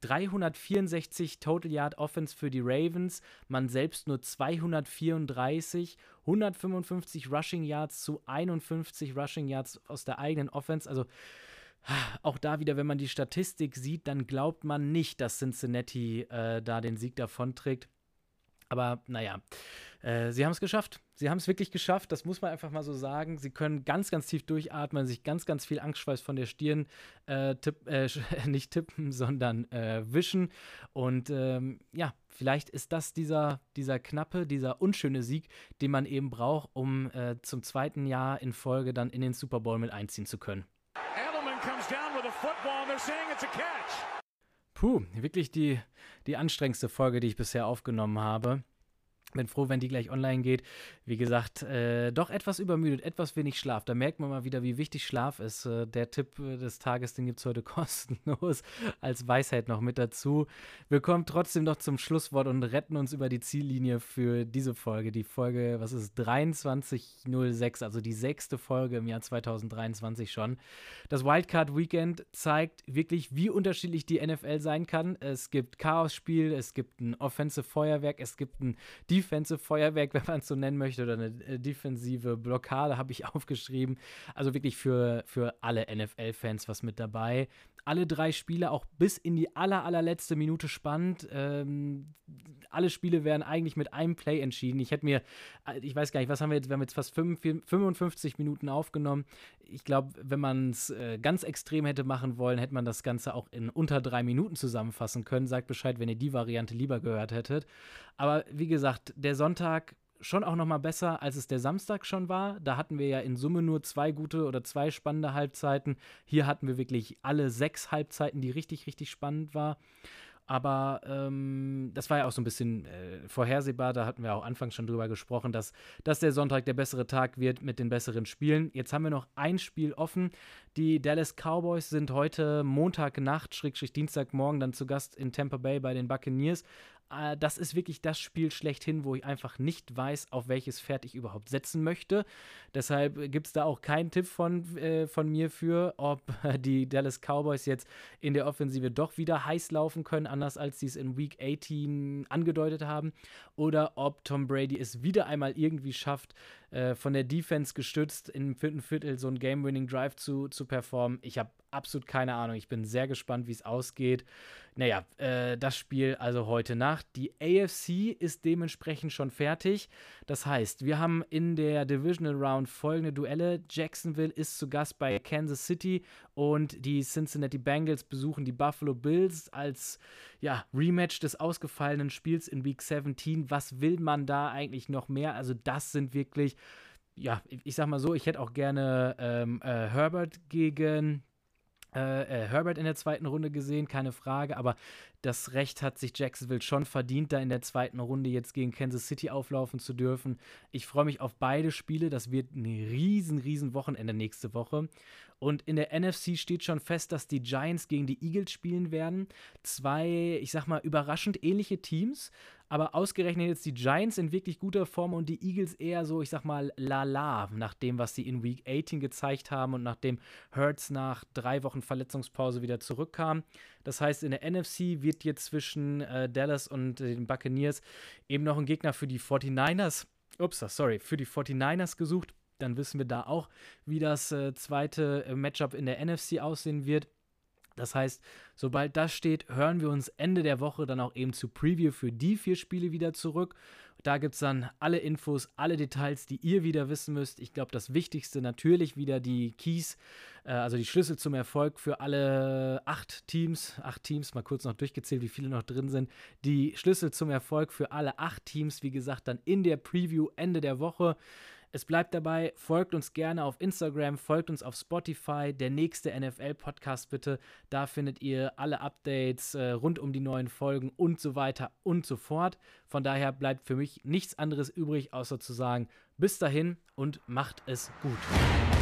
364 Total Yard Offense für die Ravens, man selbst nur 234, 155 Rushing Yards zu 51 Rushing Yards aus der eigenen Offense. Also auch da wieder, wenn man die Statistik sieht, dann glaubt man nicht, dass Cincinnati äh, da den Sieg davonträgt. Aber naja, äh, sie haben es geschafft. Sie haben es wirklich geschafft, das muss man einfach mal so sagen. Sie können ganz, ganz tief durchatmen, sich ganz, ganz viel Angstschweiß von der Stirn äh, tipp, äh, nicht tippen, sondern äh, wischen. Und ähm, ja, vielleicht ist das dieser, dieser knappe, dieser unschöne Sieg, den man eben braucht, um äh, zum zweiten Jahr in Folge dann in den Super Bowl mit einziehen zu können. Edelman comes down with a football and they're saying it's a catch. Puh, wirklich die, die anstrengendste Folge, die ich bisher aufgenommen habe. Bin froh, wenn die gleich online geht. Wie gesagt, äh, doch etwas übermüdet, etwas wenig Schlaf. Da merkt man mal wieder, wie wichtig Schlaf ist. Äh, der Tipp des Tages, den gibt es heute kostenlos als Weisheit noch mit dazu. Wir kommen trotzdem noch zum Schlusswort und retten uns über die Ziellinie für diese Folge. Die Folge, was ist 2306, also die sechste Folge im Jahr 2023 schon. Das Wildcard Weekend zeigt wirklich, wie unterschiedlich die NFL sein kann. Es gibt Chaos-Spiel, es gibt ein Offensive Feuerwerk, es gibt ein Defensive Defensive Feuerwerk, wenn man es so nennen möchte, oder eine äh, defensive Blockade, habe ich aufgeschrieben. Also wirklich für, für alle NFL-Fans was mit dabei. Alle drei Spiele auch bis in die aller, allerletzte Minute spannend. Ähm, alle Spiele werden eigentlich mit einem Play entschieden. Ich hätte mir, äh, ich weiß gar nicht, was haben wir jetzt, wir haben jetzt fast 55 Minuten aufgenommen. Ich glaube, wenn man es äh, ganz extrem hätte machen wollen, hätte man das Ganze auch in unter drei Minuten zusammenfassen können. Sagt Bescheid, wenn ihr die Variante lieber gehört hättet. Aber wie gesagt, der Sonntag schon auch noch mal besser, als es der Samstag schon war. Da hatten wir ja in Summe nur zwei gute oder zwei spannende Halbzeiten. Hier hatten wir wirklich alle sechs Halbzeiten, die richtig, richtig spannend war. Aber ähm, das war ja auch so ein bisschen äh, vorhersehbar. Da hatten wir auch anfangs schon drüber gesprochen, dass, dass der Sonntag der bessere Tag wird mit den besseren Spielen. Jetzt haben wir noch ein Spiel offen. Die Dallas Cowboys sind heute Montagnacht, Schrägstrich Dienstagmorgen, dann zu Gast in Tampa Bay bei den Buccaneers äh, das ist wirklich das Spiel schlechthin, wo ich einfach nicht weiß, auf welches Pferd ich überhaupt setzen möchte. Deshalb gibt es da auch keinen Tipp von, äh, von mir für, ob die Dallas Cowboys jetzt in der Offensive doch wieder heiß laufen können, anders als sie es in Week 18 angedeutet haben, oder ob Tom Brady es wieder einmal irgendwie schafft, äh, von der Defense gestützt im vierten Viertel so einen Game-Winning-Drive zu, zu performen. Ich habe absolut keine Ahnung. Ich bin sehr gespannt, wie es ausgeht. Naja, äh, das Spiel also heute Nacht. Die AFC ist dementsprechend schon fertig. Das heißt, wir haben in der Divisional Round folgende Duelle. Jacksonville ist zu Gast bei Kansas City und die Cincinnati Bengals besuchen die Buffalo Bills als ja, Rematch des ausgefallenen Spiels in Week 17. Was will man da eigentlich noch mehr? Also, das sind wirklich ja, ich sag mal so, ich hätte auch gerne ähm, äh, Herbert gegen äh, äh, Herbert in der zweiten Runde gesehen, keine Frage, aber das Recht hat sich Jacksonville schon verdient, da in der zweiten Runde jetzt gegen Kansas City auflaufen zu dürfen. Ich freue mich auf beide Spiele. Das wird ein riesen, riesen Wochenende nächste Woche. Und in der NFC steht schon fest, dass die Giants gegen die Eagles spielen werden. Zwei, ich sag mal, überraschend ähnliche Teams. Aber ausgerechnet jetzt die Giants in wirklich guter Form und die Eagles eher so, ich sag mal, lala, nach dem, was sie in Week 18 gezeigt haben und nachdem Hurts nach drei Wochen Verletzungspause wieder zurückkam. Das heißt, in der NFC wird jetzt zwischen äh, Dallas und äh, den Buccaneers eben noch ein Gegner für die 49ers, ups, sorry, für die 49ers gesucht. Dann wissen wir da auch, wie das äh, zweite äh, Matchup in der NFC aussehen wird. Das heißt, sobald das steht, hören wir uns Ende der Woche dann auch eben zu Preview für die vier Spiele wieder zurück. Da gibt es dann alle Infos, alle Details, die ihr wieder wissen müsst. Ich glaube, das Wichtigste natürlich wieder die Keys, äh, also die Schlüssel zum Erfolg für alle acht Teams. Acht Teams, mal kurz noch durchgezählt, wie viele noch drin sind. Die Schlüssel zum Erfolg für alle acht Teams, wie gesagt, dann in der Preview Ende der Woche. Es bleibt dabei, folgt uns gerne auf Instagram, folgt uns auf Spotify, der nächste NFL-Podcast bitte. Da findet ihr alle Updates äh, rund um die neuen Folgen und so weiter und so fort. Von daher bleibt für mich nichts anderes übrig, außer zu sagen, bis dahin und macht es gut.